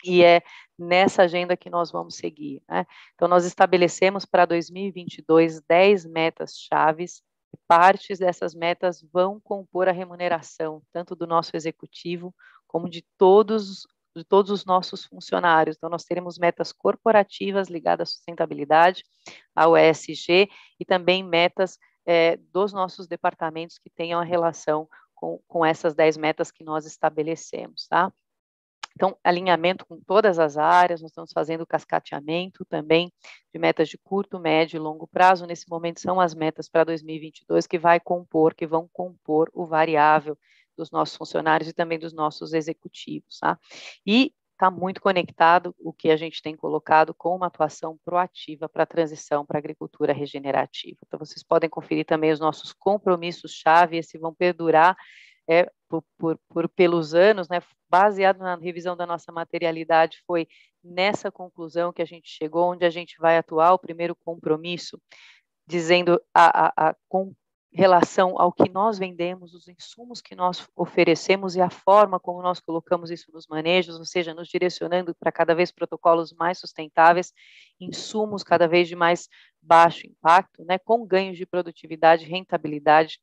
e é nessa agenda que nós vamos seguir. Né? Então, nós estabelecemos para 2022 10 metas chaves, partes dessas metas vão compor a remuneração, tanto do nosso executivo, como de todos de todos os nossos funcionários. Então, nós teremos metas corporativas ligadas à sustentabilidade, ao ESG, e também metas é, dos nossos departamentos que tenham a relação com, com essas 10 metas que nós estabelecemos, tá? Então, alinhamento com todas as áreas, nós estamos fazendo cascateamento também de metas de curto, médio e longo prazo. Nesse momento, são as metas para 2022 que vai compor, que vão compor o variável dos nossos funcionários e também dos nossos executivos. Tá? E está muito conectado o que a gente tem colocado com uma atuação proativa para a transição para a agricultura regenerativa. Então, vocês podem conferir também os nossos compromissos-chave, esses vão perdurar é, por, por, por, pelos anos, né, baseado na revisão da nossa materialidade, foi nessa conclusão que a gente chegou, onde a gente vai atuar, o primeiro compromisso, dizendo a, a, a com relação ao que nós vendemos, os insumos que nós oferecemos e a forma como nós colocamos isso nos manejos, ou seja, nos direcionando para cada vez protocolos mais sustentáveis, insumos cada vez de mais baixo impacto, né, com ganhos de produtividade, rentabilidade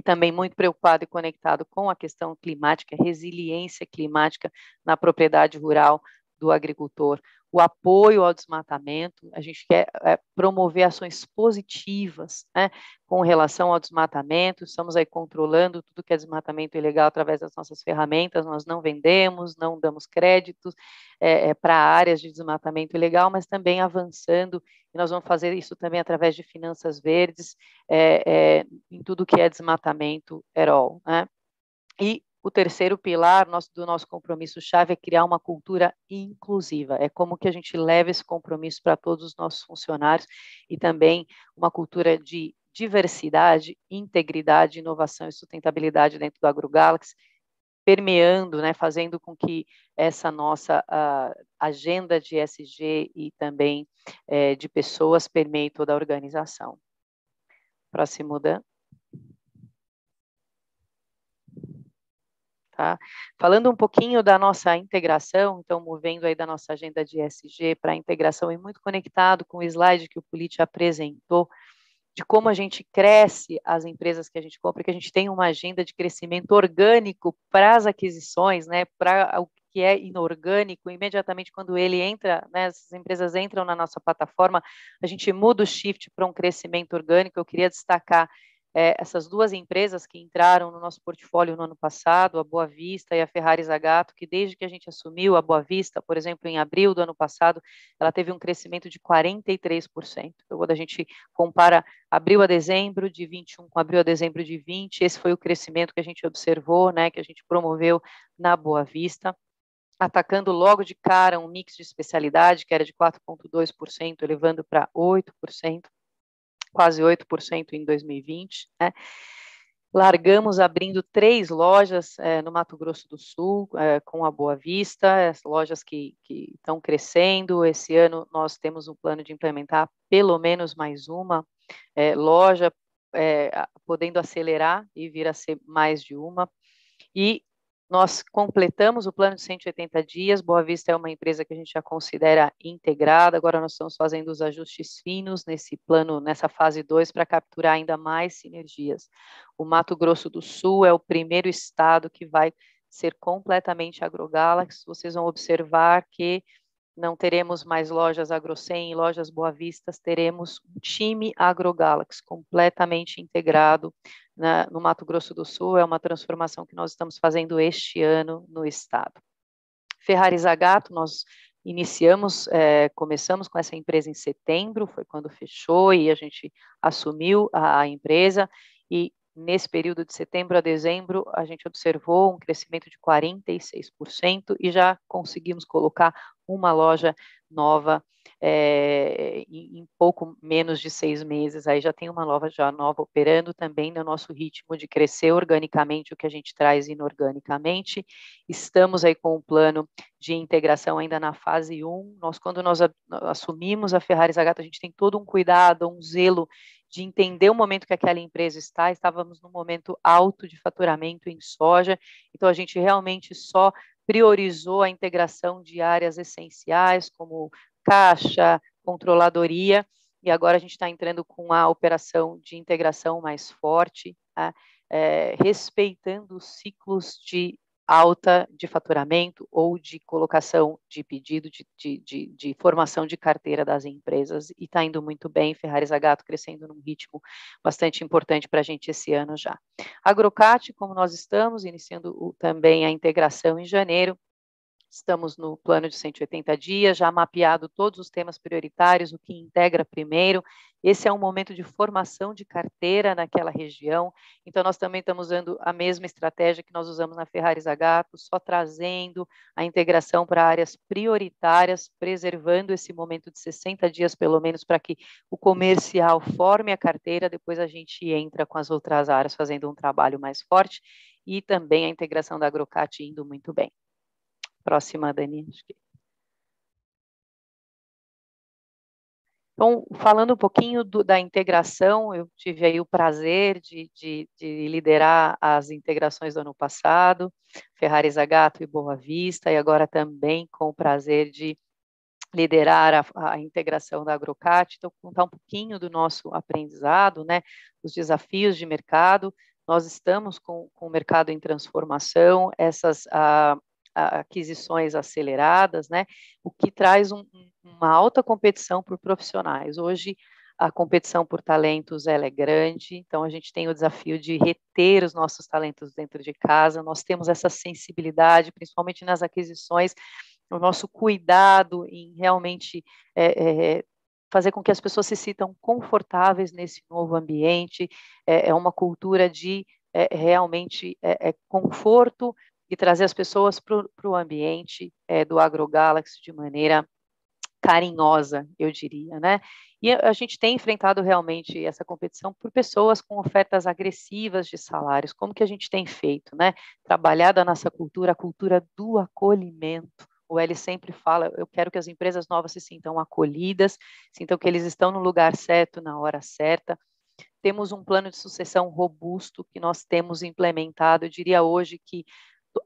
e também muito preocupado e conectado com a questão climática, resiliência climática na propriedade rural do agricultor o apoio ao desmatamento, a gente quer é, promover ações positivas né, com relação ao desmatamento, estamos aí controlando tudo que é desmatamento ilegal através das nossas ferramentas, nós não vendemos, não damos créditos é, é, para áreas de desmatamento ilegal, mas também avançando, e nós vamos fazer isso também através de finanças verdes, é, é, em tudo que é desmatamento at né? E o terceiro pilar nosso, do nosso compromisso-chave é criar uma cultura inclusiva. É como que a gente leva esse compromisso para todos os nossos funcionários e também uma cultura de diversidade, integridade, inovação e sustentabilidade dentro do AgroGalaxy, permeando, né, fazendo com que essa nossa uh, agenda de SG e também uh, de pessoas permeie toda a organização. Próximo, Dan. Tá? Falando um pouquinho da nossa integração, então movendo aí da nossa agenda de ESG para a integração e muito conectado com o slide que o Politi apresentou, de como a gente cresce as empresas que a gente compra, que a gente tem uma agenda de crescimento orgânico para as aquisições, né, para o que é inorgânico, imediatamente quando ele entra, né, essas empresas entram na nossa plataforma, a gente muda o shift para um crescimento orgânico. Eu queria destacar é, essas duas empresas que entraram no nosso portfólio no ano passado, a Boa Vista e a Ferrari Zagato, que desde que a gente assumiu a Boa Vista, por exemplo, em abril do ano passado, ela teve um crescimento de 43%. Então, quando a gente compara abril a dezembro de 21 com abril a dezembro de 20, esse foi o crescimento que a gente observou, né, que a gente promoveu na Boa Vista atacando logo de cara um mix de especialidade que era de 4,2%, elevando para 8% quase 8% em 2020. Né? Largamos abrindo três lojas é, no Mato Grosso do Sul, é, com a Boa Vista, as lojas que, estão crescendo. Esse ano nós temos um plano de implementar pelo menos mais uma é, loja, podendo acelerar e vir a ser mais de uma. E nós completamos o plano de 180 dias. Boa Vista é uma empresa que a gente já considera integrada. Agora nós estamos fazendo os ajustes finos nesse plano, nessa fase 2, para capturar ainda mais sinergias. O Mato Grosso do Sul é o primeiro estado que vai ser completamente agrogalax. Vocês vão observar que não teremos mais lojas AgroSem e lojas Boa Vistas, teremos um time AgroGalaxy completamente integrado na, no Mato Grosso do Sul, é uma transformação que nós estamos fazendo este ano no estado. Ferrari Zagato, nós iniciamos, é, começamos com essa empresa em setembro, foi quando fechou e a gente assumiu a, a empresa, e nesse período de setembro a dezembro, a gente observou um crescimento de 46% e já conseguimos colocar uma loja nova é, em, pouco menos de seis meses, aí já tem uma nova já nova operando também no nosso ritmo de crescer organicamente o que a gente traz inorganicamente. Estamos aí com um plano de integração ainda na fase 1. Nós, quando nós assumimos a Ferrari Zagata, a gente tem todo um cuidado, um zelo de entender o momento que aquela empresa está. Estávamos num momento alto de faturamento em soja, então a gente realmente só priorizou a integração de áreas essenciais, como caixa, controladoria, e agora a gente está entrando com a operação de integração mais forte, tá? é, respeitando os ciclos de alta de faturamento ou de colocação de pedido de, de, de, de formação de carteira das empresas e está indo muito bem, Ferrari Zagato crescendo num ritmo bastante importante para a gente esse ano já. Agrocat, como nós estamos, iniciando o, também a integração em janeiro, Estamos no plano de 180 dias, já mapeado todos os temas prioritários, o que integra primeiro. Esse é um momento de formação de carteira naquela região. Então, nós também estamos usando a mesma estratégia que nós usamos na Ferrari Zagato, só trazendo a integração para áreas prioritárias, preservando esse momento de 60 dias, pelo menos, para que o comercial forme a carteira, depois a gente entra com as outras áreas fazendo um trabalho mais forte e também a integração da Agrocat indo muito bem. Próxima, Dani. Então, falando um pouquinho do, da integração, eu tive aí o prazer de, de, de, liderar as integrações do ano passado, Ferrari Zagato e Boa Vista, e agora também com o prazer de liderar a, a integração da Agrocat. Então, contar um pouquinho do nosso aprendizado, né, os desafios de mercado. Nós estamos com, com o mercado em transformação, essas ah, aquisições aceleradas, né? O que traz um, uma alta competição por profissionais. Hoje a competição por talentos ela é grande, então a gente tem o desafio de reter os nossos talentos dentro de casa. Nós temos essa sensibilidade, principalmente nas aquisições, o nosso cuidado em realmente é, é, fazer com que as pessoas se sintam confortáveis nesse novo ambiente. É, é uma cultura de é, realmente é, é conforto, e trazer as pessoas para o ambiente é, do AgroGalaxy de maneira carinhosa, eu diria, né? E a gente tem enfrentado realmente essa competição por pessoas com ofertas agressivas de salários. Como que a gente tem feito, né? Trabalhado a nossa cultura, a cultura do acolhimento. O Eli sempre fala, eu quero que as empresas novas se sintam acolhidas, sintam que eles estão no lugar certo, na hora certa. Temos um plano de sucessão robusto que nós temos implementado. Eu diria hoje que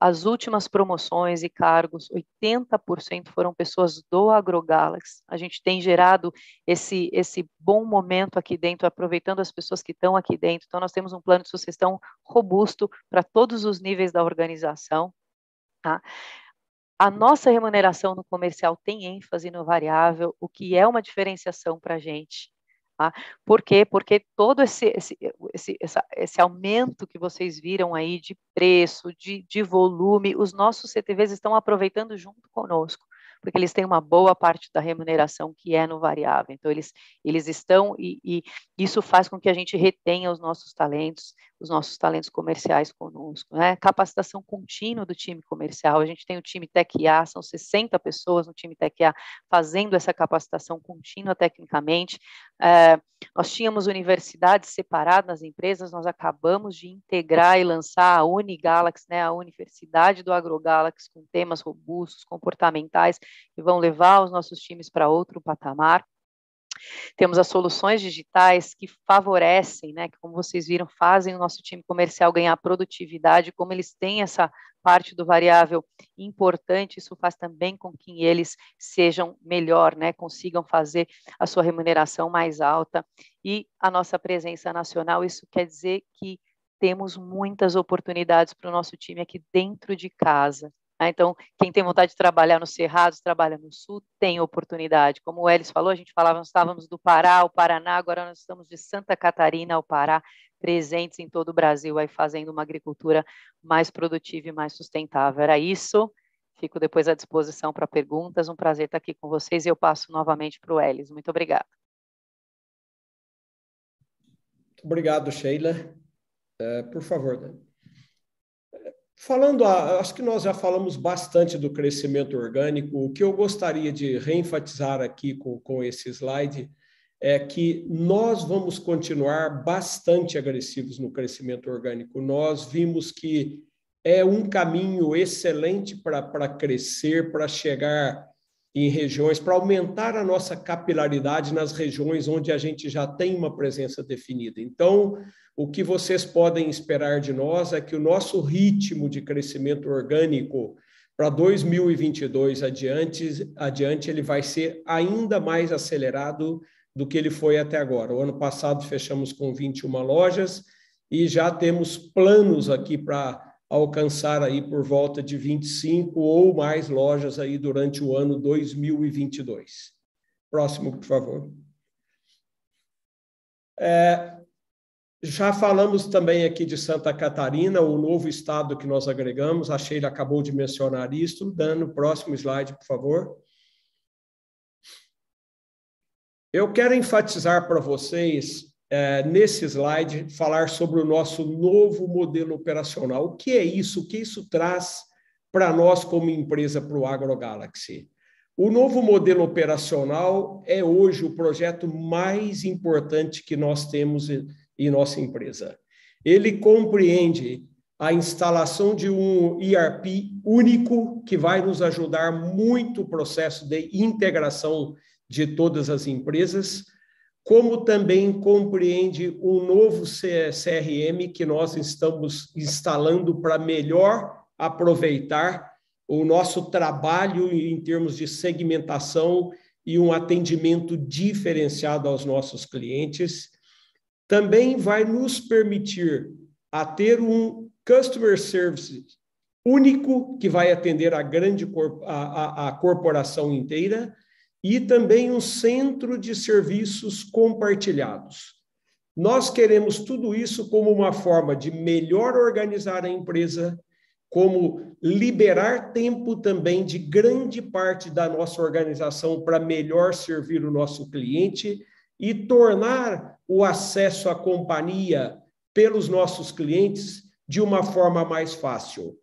as últimas promoções e cargos, 80% foram pessoas do AgroGalaxy. A gente tem gerado esse, esse bom momento aqui dentro, aproveitando as pessoas que estão aqui dentro. Então, nós temos um plano de sucessão robusto para todos os níveis da organização. Tá? A nossa remuneração no comercial tem ênfase no variável, o que é uma diferenciação para a gente. Tá? Por quê? Porque todo esse, esse, esse, essa, esse aumento que vocês viram aí de preço, de, de volume, os nossos CTVs estão aproveitando junto conosco porque eles têm uma boa parte da remuneração que é no variável. Então, eles, eles estão, e, e isso faz com que a gente retenha os nossos talentos, os nossos talentos comerciais conosco. Né? Capacitação contínua do time comercial. A gente tem o time TecA, são 60 pessoas no time TecA fazendo essa capacitação contínua tecnicamente. É, nós tínhamos universidades separadas nas empresas, nós acabamos de integrar e lançar a Unigalaxy, né, a Universidade do AgroGalaxy, com temas robustos, comportamentais, que vão levar os nossos times para outro patamar. Temos as soluções digitais que favorecem, né, que como vocês viram, fazem o nosso time comercial ganhar produtividade, como eles têm essa parte do variável importante, isso faz também com que eles sejam melhor, né, consigam fazer a sua remuneração mais alta. E a nossa presença nacional, isso quer dizer que temos muitas oportunidades para o nosso time aqui dentro de casa. Né? Então, quem tem vontade de trabalhar no Cerrado, trabalha no Sul, tem oportunidade. Como o Elis falou, a gente falava, nós estávamos do Pará ao Paraná, agora nós estamos de Santa Catarina ao Pará, presentes em todo o Brasil, aí fazendo uma agricultura mais produtiva e mais sustentável. Era isso. Fico depois à disposição para perguntas. Um prazer estar aqui com vocês e eu passo novamente para o Elis. Muito obrigada. Obrigado, Sheila. Uh, por favor, Dani. Falando, acho que nós já falamos bastante do crescimento orgânico. O que eu gostaria de reenfatizar aqui com, com esse slide é que nós vamos continuar bastante agressivos no crescimento orgânico. Nós vimos que é um caminho excelente para crescer, para chegar em regiões, para aumentar a nossa capilaridade nas regiões onde a gente já tem uma presença definida. Então, o que vocês podem esperar de nós é que o nosso ritmo de crescimento orgânico para 2022 adiante, adiante, ele vai ser ainda mais acelerado do que ele foi até agora. O ano passado fechamos com 21 lojas e já temos planos aqui para alcançar aí por volta de 25 ou mais lojas aí durante o ano 2022. Próximo, por favor. É, já falamos também aqui de Santa Catarina, o novo estado que nós agregamos. A Sheila acabou de mencionar isso. Dando próximo slide, por favor. Eu quero enfatizar para vocês nesse slide, falar sobre o nosso novo modelo operacional. O que é isso? O que isso traz para nós como empresa para o AgroGalaxy? O novo modelo operacional é hoje o projeto mais importante que nós temos em nossa empresa. Ele compreende a instalação de um ERP único que vai nos ajudar muito o processo de integração de todas as empresas como também compreende um novo CRM que nós estamos instalando para melhor aproveitar o nosso trabalho em termos de segmentação e um atendimento diferenciado aos nossos clientes. Também vai nos permitir a ter um customer service único que vai atender a grande a, a, a corporação inteira e também um centro de serviços compartilhados. Nós queremos tudo isso como uma forma de melhor organizar a empresa, como liberar tempo também de grande parte da nossa organização para melhor servir o nosso cliente e tornar o acesso à companhia pelos nossos clientes de uma forma mais fácil.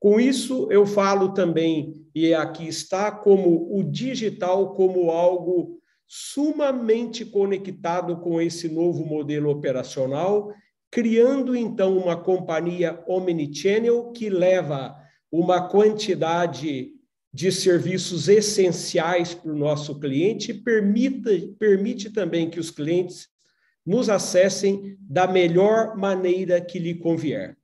Com isso, eu falo também, e aqui está, como o digital como algo sumamente conectado com esse novo modelo operacional, criando então uma companhia omnichannel que leva uma quantidade de serviços essenciais para o nosso cliente permite, permite também que os clientes nos acessem da melhor maneira que lhe convier.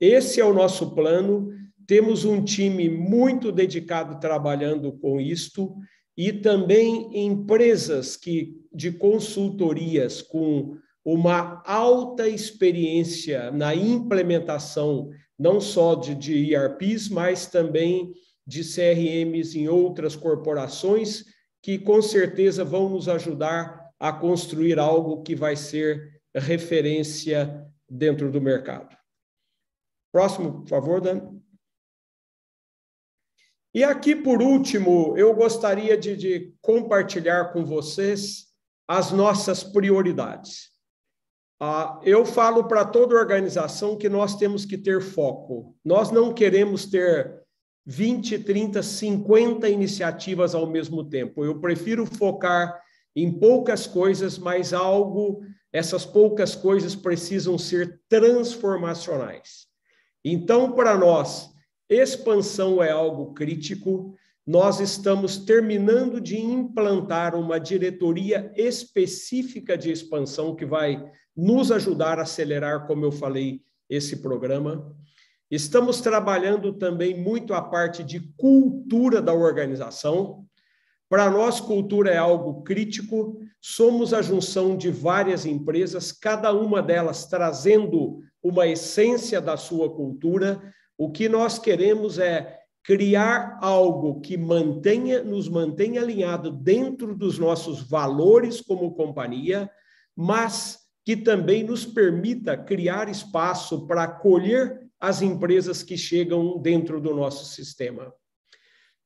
Esse é o nosso plano temos um time muito dedicado trabalhando com isto e também empresas que de consultorias com uma alta experiência na implementação não só de, de ERPs, mas também de CRMs em outras corporações que com certeza vão nos ajudar a construir algo que vai ser referência dentro do mercado. Próximo, por favor, Dan. E aqui, por último, eu gostaria de, de compartilhar com vocês as nossas prioridades. Ah, eu falo para toda organização que nós temos que ter foco. Nós não queremos ter 20, 30, 50 iniciativas ao mesmo tempo. Eu prefiro focar em poucas coisas, mas algo, essas poucas coisas precisam ser transformacionais. Então, para nós, Expansão é algo crítico. Nós estamos terminando de implantar uma diretoria específica de expansão que vai nos ajudar a acelerar, como eu falei, esse programa. Estamos trabalhando também muito a parte de cultura da organização. Para nós, cultura é algo crítico. Somos a junção de várias empresas, cada uma delas trazendo uma essência da sua cultura, o que nós queremos é criar algo que mantenha, nos mantenha alinhado dentro dos nossos valores como companhia, mas que também nos permita criar espaço para acolher as empresas que chegam dentro do nosso sistema.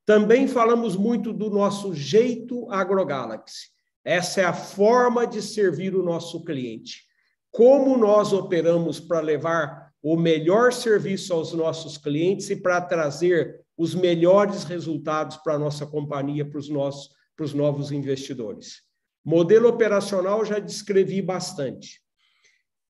Também falamos muito do nosso jeito AgroGalaxy. Essa é a forma de servir o nosso cliente. Como nós operamos para levar o melhor serviço aos nossos clientes e para trazer os melhores resultados para a nossa companhia, para os nossos para os novos investidores. Modelo operacional já descrevi bastante.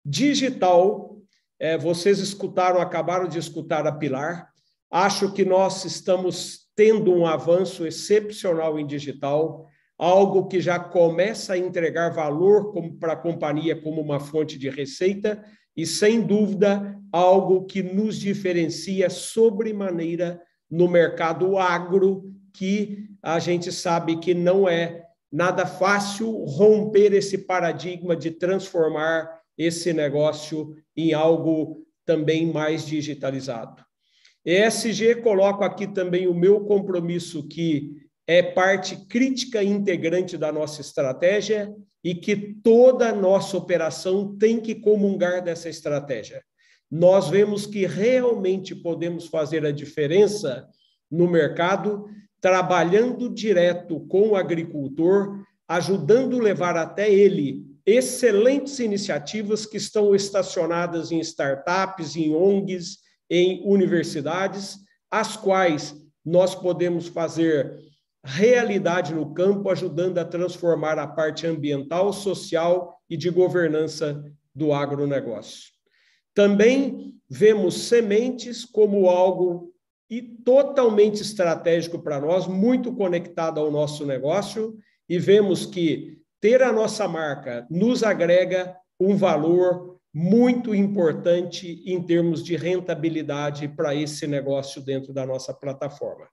Digital, é, vocês escutaram, acabaram de escutar a Pilar. Acho que nós estamos tendo um avanço excepcional em digital, algo que já começa a entregar valor para a companhia como uma fonte de receita e, sem dúvida, algo que nos diferencia sobremaneira no mercado agro, que a gente sabe que não é nada fácil romper esse paradigma de transformar esse negócio em algo também mais digitalizado. ESG, coloco aqui também o meu compromisso, que é parte crítica e integrante da nossa estratégia e que toda nossa operação tem que comungar dessa estratégia. Nós vemos que realmente podemos fazer a diferença no mercado, trabalhando direto com o agricultor, ajudando a levar até ele excelentes iniciativas que estão estacionadas em startups, em ONGs, em universidades, as quais nós podemos fazer realidade no campo, ajudando a transformar a parte ambiental, social e de governança do agronegócio. Também vemos sementes como algo e totalmente estratégico para nós, muito conectado ao nosso negócio, e vemos que ter a nossa marca nos agrega um valor muito importante em termos de rentabilidade para esse negócio dentro da nossa plataforma.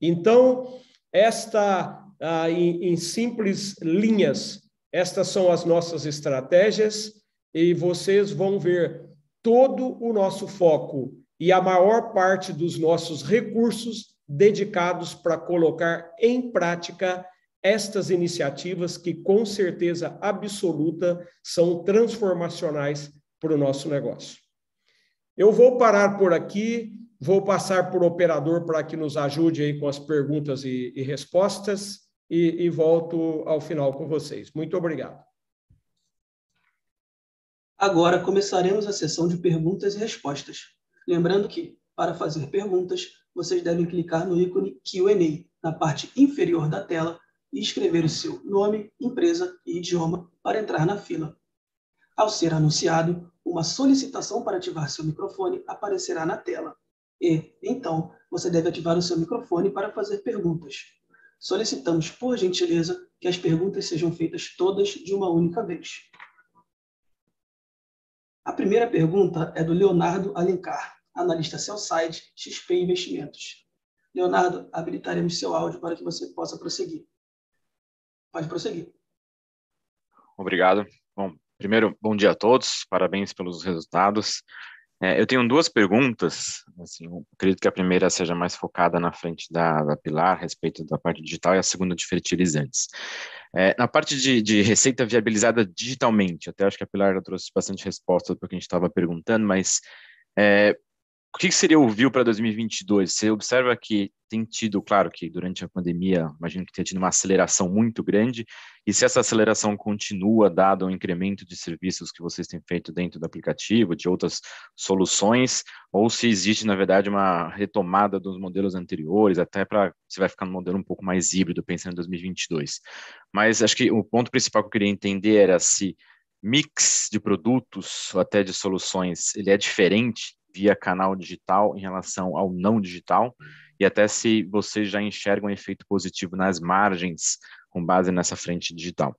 Então, esta, ah, em, em simples linhas, estas são as nossas estratégias e vocês vão ver todo o nosso foco e a maior parte dos nossos recursos dedicados para colocar em prática estas iniciativas que, com certeza absoluta, são transformacionais para o nosso negócio. Eu vou parar por aqui, vou passar por operador para que nos ajude aí com as perguntas e, e respostas e, e volto ao final com vocês. Muito obrigado. Agora começaremos a sessão de perguntas e respostas. Lembrando que, para fazer perguntas, vocês devem clicar no ícone Q&A na parte inferior da tela e escrever o seu nome, empresa e idioma para entrar na fila. Ao ser anunciado, uma solicitação para ativar seu microfone aparecerá na tela. E, então, você deve ativar o seu microfone para fazer perguntas. Solicitamos, por gentileza, que as perguntas sejam feitas todas de uma única vez. A primeira pergunta é do Leonardo Alencar, analista Cellside XP Investimentos. Leonardo, habilitaremos seu áudio para que você possa prosseguir. Pode prosseguir. Obrigado. Bom, primeiro, bom dia a todos, parabéns pelos resultados. É, eu tenho duas perguntas, assim, acredito que a primeira seja mais focada na frente da, da Pilar, a respeito da parte digital, e a segunda de fertilizantes. É, na parte de, de, receita viabilizada digitalmente, até acho que a Pilar trouxe bastante resposta para o que a gente estava perguntando, mas é, o que seria o VIL para 2022? Você observa que tem tido, claro que durante a pandemia, imagino que tenha tido uma aceleração muito grande, e se essa aceleração continua, dado o incremento de serviços que vocês têm feito dentro do aplicativo, de outras soluções, ou se existe, na verdade, uma retomada dos modelos anteriores, até para você vai ficar no modelo um pouco mais híbrido, pensando em 2022. Mas acho que o ponto principal que eu queria entender era se mix de produtos ou até de soluções, ele é diferente via canal digital em relação ao não digital. E até se vocês já enxergam um efeito positivo nas margens com base nessa frente digital.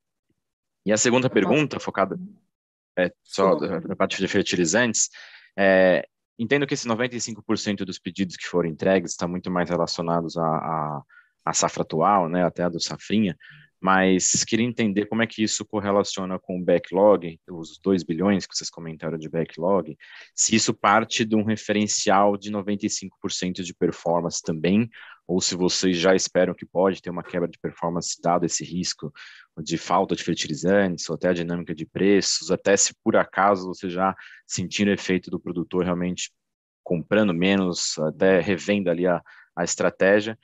E a segunda pergunta, focada é, só na parte de fertilizantes, é, entendo que esse 95% dos pedidos que foram entregues está muito mais relacionados à, à, à safra atual, né, até a do safrinha, mas queria entender como é que isso correlaciona com o backlog, os 2 bilhões que vocês comentaram de backlog, se isso parte de um referencial de 95% de performance também, ou se vocês já esperam que pode ter uma quebra de performance dado esse risco de falta de fertilizantes, ou até a dinâmica de preços, até se por acaso você já sentir o efeito do produtor realmente comprando menos, até revendo ali a, a estratégia,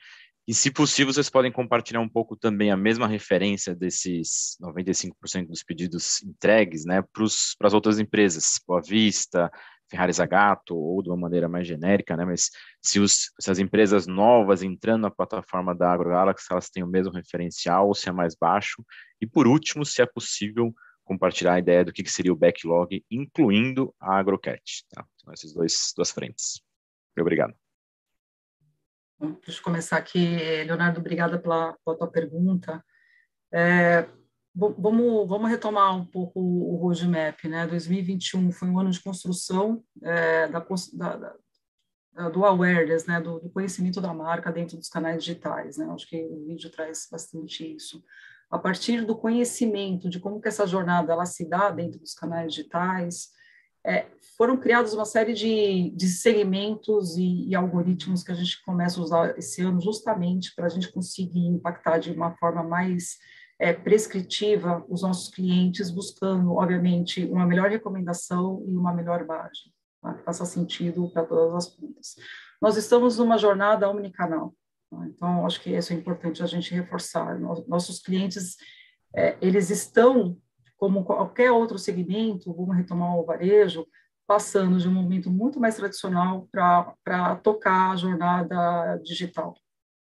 e, se possível, vocês podem compartilhar um pouco também a mesma referência desses 95% dos pedidos entregues né, para as outras empresas, Boa Vista, Ferrari Zagato, ou de uma maneira mais genérica, né, mas se, os, se as empresas novas entrando na plataforma da AgroGalaxy, elas têm o mesmo referencial ou se é mais baixo. E, por último, se é possível compartilhar a ideia do que, que seria o backlog, incluindo a AgroCat. Tá? São essas duas frentes. Obrigado. Deixa eu começar aqui. Leonardo, obrigada pela, pela tua pergunta. É, vamos, vamos retomar um pouco o roadmap, né? 2021 foi um ano de construção é, da, da, da, do awareness, né? Do, do, conhecimento da marca dentro dos canais digitais, né? Acho que o vídeo traz bastante isso. A partir do conhecimento de como que essa jornada ela se dá dentro dos canais digitais, é, foram criados uma série de, de segmentos e, e, algoritmos que a gente começa a usar esse ano justamente para a gente conseguir impactar de uma forma mais é, prescritiva os nossos clientes, buscando, obviamente, uma melhor recomendação e uma melhor margem, tá? que faça sentido para todas as pontas. Nós estamos numa jornada omnicanal, tá? então acho que isso é importante a gente reforçar. Nossos clientes, é, eles estão, como qualquer outro segmento, vamos retomar o varejo, passando de um momento muito mais tradicional para tocar a jornada digital.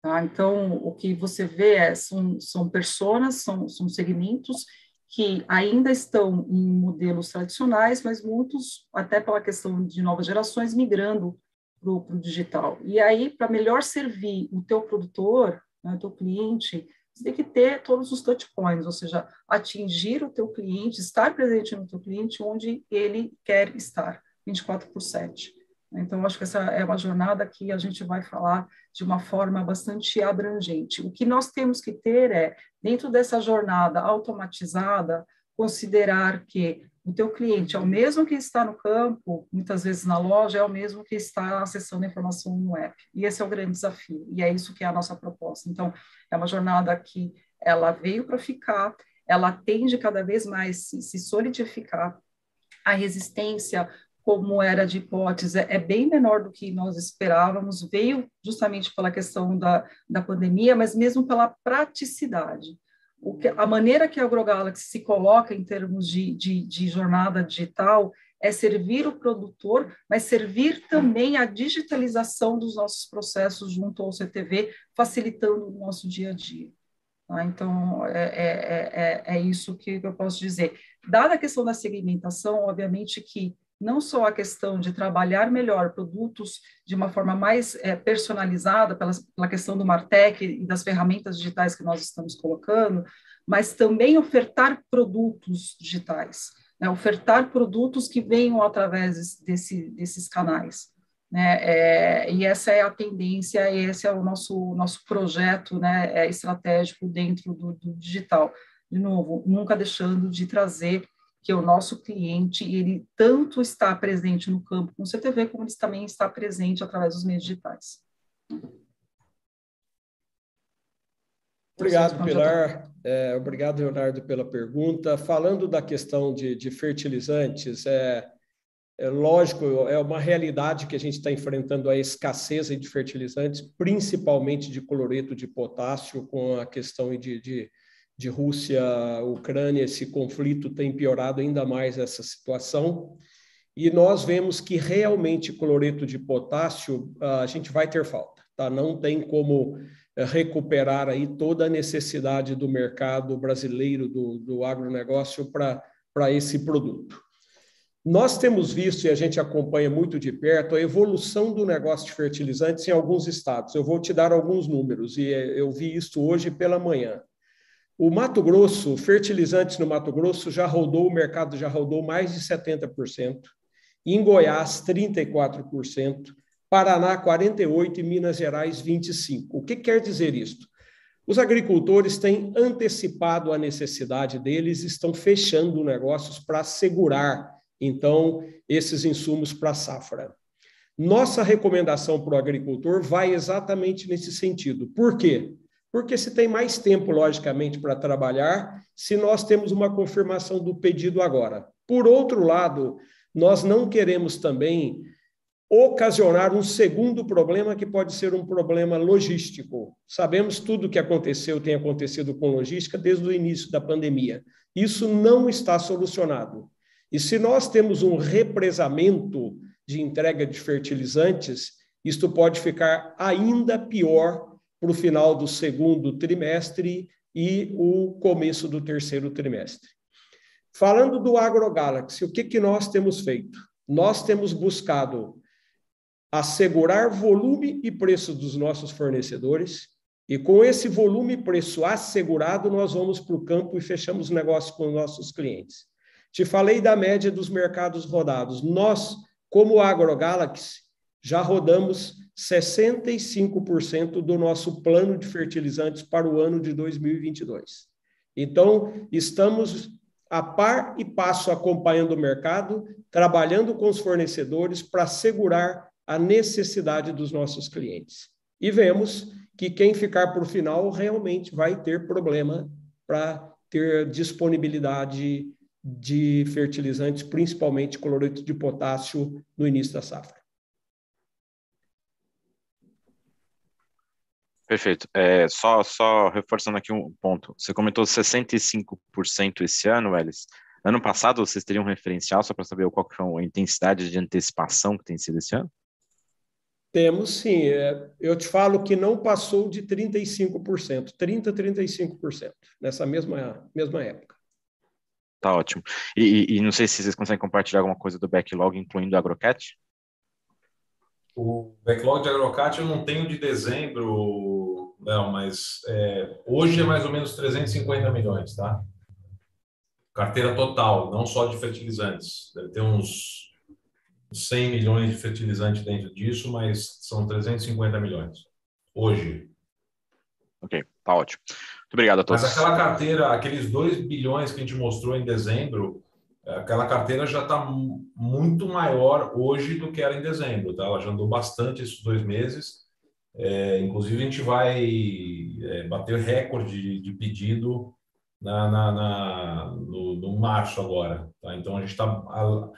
Tá? Então, o que você vê é, são, são personas, são, são segmentos que ainda estão em modelos tradicionais, mas muitos, até pela questão de novas gerações, migrando para o digital. E aí, para melhor servir o teu produtor, né, o teu cliente, você tem que ter todos os touch points, ou seja, atingir o teu cliente, estar presente no teu cliente onde ele quer estar, 24 por 7. Então, acho que essa é uma jornada que a gente vai falar de uma forma bastante abrangente. O que nós temos que ter é, dentro dessa jornada automatizada, considerar que o teu cliente é o mesmo que está no campo, muitas vezes na loja, é o mesmo que está acessando a informação no app. E esse é o grande desafio, e é isso que é a nossa proposta. Então, é uma jornada que ela veio para ficar, ela tende cada vez mais se, se solidificar, a resistência como era de hipótese, é bem menor do que nós esperávamos, veio justamente pela questão da, da pandemia, mas mesmo pela praticidade. Que, a maneira que a AgroGalaxy se coloca em termos de, de, de jornada digital é servir o produtor, mas servir também a digitalização dos nossos processos junto ao CTV, facilitando o nosso dia a dia. Tá? Então, é, é, é, é isso que eu posso dizer. Dada a questão da segmentação, obviamente que não só a questão de trabalhar melhor produtos de uma forma mais é, personalizada, pela, pela questão do Martech e das ferramentas digitais que nós estamos colocando, mas também ofertar produtos digitais, né? ofertar produtos que venham através desse, desses canais. Né? É, e essa é a tendência, esse é o nosso, nosso projeto né, é, estratégico dentro do, do digital. De novo, nunca deixando de trazer que o nosso cliente, ele tanto está presente no campo com o CTV, como ele também está presente através dos meios digitais. Obrigado, Pilar. É, obrigado, Leonardo, pela pergunta. Falando da questão de, de fertilizantes, é, é, lógico, é uma realidade que a gente está enfrentando a escassez de fertilizantes, principalmente de cloreto de potássio, com a questão de, de de Rússia, Ucrânia, esse conflito tem piorado ainda mais essa situação. E nós vemos que realmente cloreto de potássio a gente vai ter falta, tá? Não tem como eh, recuperar aí toda a necessidade do mercado brasileiro, do, do agronegócio para esse produto. Nós temos visto, e a gente acompanha muito de perto, a evolução do negócio de fertilizantes em alguns estados. Eu vou te dar alguns números, e eh, eu vi isso hoje pela manhã. O Mato Grosso, fertilizantes no Mato Grosso, já rodou, o mercado já rodou mais de 70%. Em Goiás, 34%. Paraná, 48% e Minas Gerais, 25%. O que quer dizer isto? Os agricultores têm antecipado a necessidade deles, estão fechando negócios para assegurar, então, esses insumos para a safra. Nossa recomendação para o agricultor vai exatamente nesse sentido. Por quê? Porque se tem mais tempo, logicamente, para trabalhar, se nós temos uma confirmação do pedido agora. Por outro lado, nós não queremos também ocasionar um segundo problema que pode ser um problema logístico. Sabemos tudo o que aconteceu, tem acontecido com logística desde o início da pandemia. Isso não está solucionado. E se nós temos um represamento de entrega de fertilizantes, isto pode ficar ainda pior para o final do segundo trimestre e o começo do terceiro trimestre. Falando do AgroGalaxy, o que, que nós temos feito? Nós temos buscado assegurar volume e preço dos nossos fornecedores, e com esse volume e preço assegurado, nós vamos para o campo e fechamos negócio com os nossos clientes. Te falei da média dos mercados rodados. Nós, como AgroGalaxy, já rodamos 65% do nosso plano de fertilizantes para o ano de 2022. Então, estamos a par e passo acompanhando o mercado, trabalhando com os fornecedores para assegurar a necessidade dos nossos clientes. E vemos que quem ficar por final realmente vai ter problema para ter disponibilidade de fertilizantes, principalmente cloreto de potássio, no início da safra. Perfeito. É, só, só reforçando aqui um ponto. Você comentou 65% esse ano, Elis. Ano passado, vocês teriam um referencial só para saber qual que foi a intensidade de antecipação que tem sido esse ano? Temos sim. É, eu te falo que não passou de 35%, 30%, 35% nessa mesma, mesma época. Tá ótimo. E, e, não sei se vocês conseguem compartilhar alguma coisa do backlog, incluindo o AgroCat? O backlog de AgroCat eu não tenho de dezembro, não, mas é, hoje é mais ou menos 350 milhões, tá? Carteira total, não só de fertilizantes. Deve ter uns 100 milhões de fertilizante dentro disso, mas são 350 milhões hoje. Ok, tá ótimo. Muito obrigado a todos. Mas aquela carteira, aqueles 2 bilhões que a gente mostrou em dezembro, aquela carteira já está muito maior hoje do que era em dezembro, tá? Ela já andou bastante esses dois meses. É, inclusive, a gente vai é, bater recorde de, pedido na, na, na no, no, março agora. Tá? Então, a gente está. A,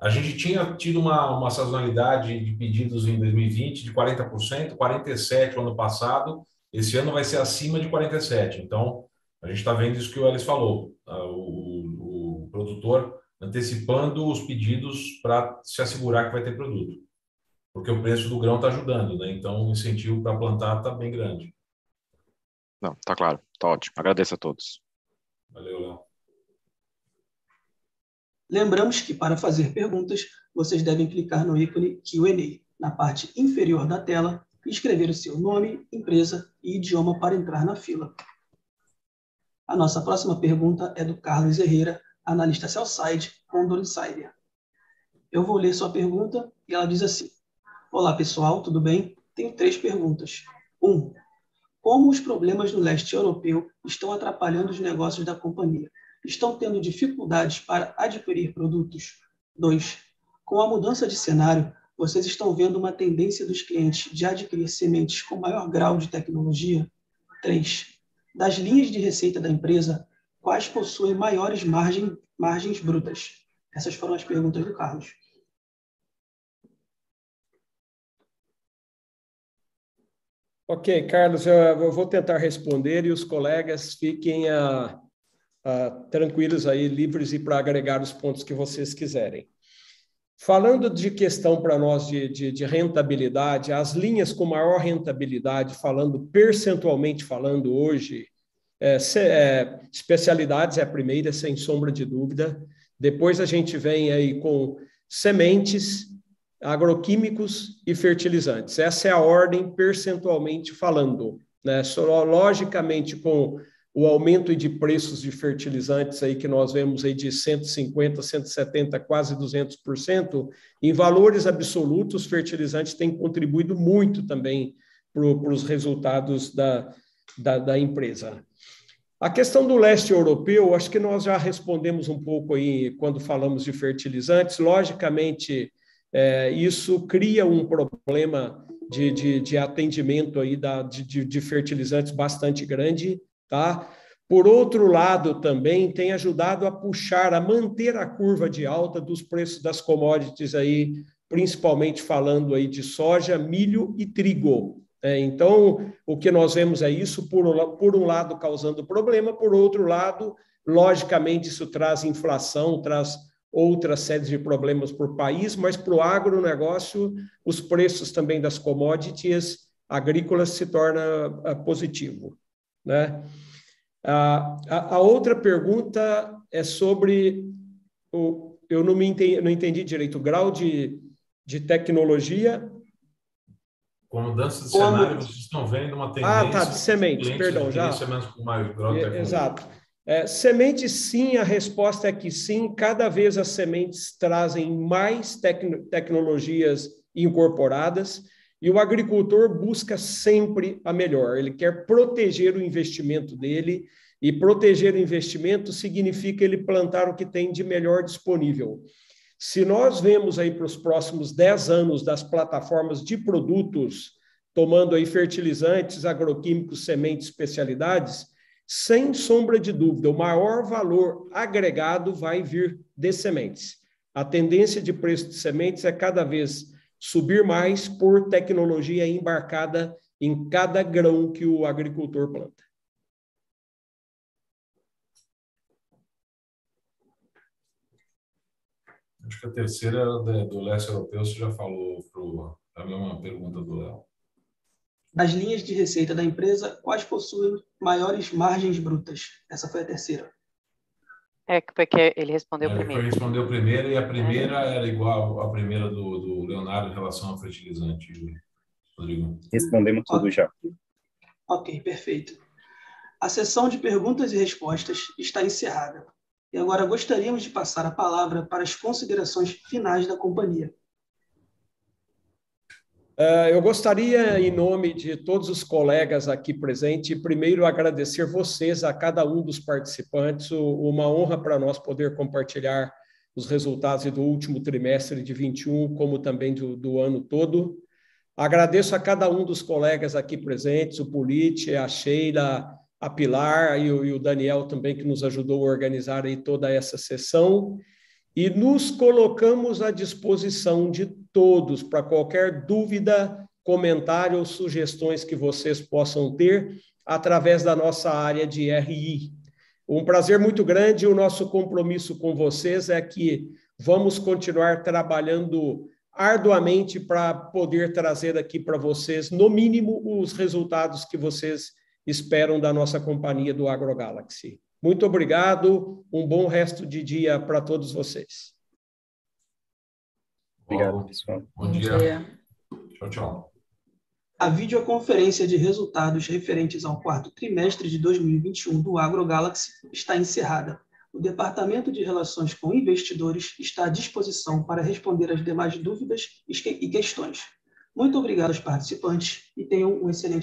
a, gente tinha tido uma, uma sazonalidade de pedidos em 2020 de 40%, 47% no ano passado. Esse ano vai ser acima de 47%. Então, a gente está vendo isso que o Elis falou. Tá? O, produtor antecipando os pedidos para se assegurar que vai ter produto. Porque o preço do grão está ajudando, né? Então o incentivo para plantar está bem grande. Não, tá claro, tá ótimo. Agradeço a todos. Valeu, Léo. Lembramos que para fazer perguntas, vocês devem clicar no ícone Q&A na parte inferior da tela e escrever o seu nome, empresa e idioma para entrar na fila. A nossa próxima pergunta é do Carlos Herrera, analista Cellside, Condor Insider. Eu vou ler sua pergunta e ela diz assim: Olá pessoal, tudo bem? Tenho três perguntas. Um, como os problemas no leste europeu estão atrapalhando os negócios da companhia? Estão tendo dificuldades para adquirir produtos? Dois, com a mudança de cenário, vocês estão vendo uma tendência dos clientes de adquirir sementes com maior grau de tecnologia? Três, das linhas de receita da empresa, quais possuem maiores margem, margens brutas? Essas foram as perguntas do Carlos. Ok, Carlos, eu vou tentar responder e os colegas fiquem uh, uh, tranquilos aí, livres e para agregar os pontos que vocês quiserem. Falando de questão para nós de, de, de, rentabilidade, as linhas com maior rentabilidade, falando percentualmente falando hoje, é, se, é, especialidades é a primeira, sem sombra de dúvida. Depois a gente vem aí com sementes, agroquímicos e fertilizantes. Essa é a ordem percentualmente falando. Né? Só, logicamente, com o aumento de preços de fertilizantes aí que nós vemos aí de 150, 170, quase 200%, em valores absolutos, fertilizantes têm contribuído muito também para os resultados da, da, da empresa. A questão do leste europeu, acho que nós já respondemos um pouco aí quando falamos de fertilizantes. Logicamente, é, isso cria um problema de, de, de atendimento aí da, de, de fertilizantes bastante grande, tá? Por outro lado, também tem ajudado a puxar, a manter a curva de alta dos preços das commodities aí, principalmente falando aí de soja, milho e trigo. É, então, o que nós vemos é isso, por, por um lado, causando problema, por outro lado, logicamente, isso traz inflação, traz outras séries de problemas para o país, mas para o agronegócio, os preços também das commodities agrícolas se torna uh, positivo. Né? Uh, a, a, outra pergunta é sobre o, eu não me entendi, não entendi direito o grau de, de tecnologia Como dança de Como... cenário, vocês estão vendo uma tendência... Ah, tá, de sementes, perdão, já. Com mais é, Exato. É, sementes, sim, a resposta é que sim. Cada vez as sementes trazem mais tec tecnologias incorporadas e o agricultor busca sempre a melhor. Ele quer proteger o investimento dele e proteger o investimento significa ele plantar o que tem de melhor disponível. Se nós vemos aí para os próximos 10 anos das plataformas de produtos, tomando aí fertilizantes, agroquímicos, sementes, especialidades, sem sombra de dúvida, o maior valor agregado vai vir de sementes. A tendência de preço de sementes é cada vez subir mais por tecnologia embarcada em cada grão que o agricultor planta. Acho que a terceira do leste europeu você já falou para a mesma pergunta do Léo. Das linhas de receita da empresa, quais possuem maiores margens brutas? Essa foi a terceira. É, porque ele respondeu é, primeiro. Ele respondeu primeiro e a primeira é. era igual à primeira do, do Leonardo em relação ao fertilizante, Rodrigo. Respondemos tudo já. Ok, perfeito. A sessão de perguntas e respostas está encerrada. E agora gostaríamos de passar a palavra para as considerações finais da companhia. Uh, eu gostaria, em nome de todos os colegas aqui presentes, primeiro agradecer vocês, a cada um dos participantes. Uma honra para nós poder compartilhar os resultados do último trimestre de 21, como também do, do ano todo. Agradeço a cada um dos colegas aqui presentes, o Polite, a Sheila, a Pilar e o, e o Daniel também, que nos ajudou a organizar aí toda essa sessão. E nos colocamos à disposição de todos para qualquer dúvida, comentário ou sugestões que vocês possam ter através da nossa área de RI. Um prazer muito grande. O nosso compromisso com vocês é que vamos continuar trabalhando arduamente para poder trazer aqui para vocês, no mínimo, os resultados que vocês esperam da nossa companhia do AgroGalaxy. Muito obrigado, um bom resto de dia para todos vocês. Obrigado, pessoal. Bom, dia. dia. Tchau, tchau. A videoconferência de resultados referentes ao quarto trimestre de 2021 do AgroGalaxy está encerrada. O Departamento de Relações com Investidores está à disposição para responder as demais dúvidas e questões. Muito obrigado aos participantes e tenham um excelente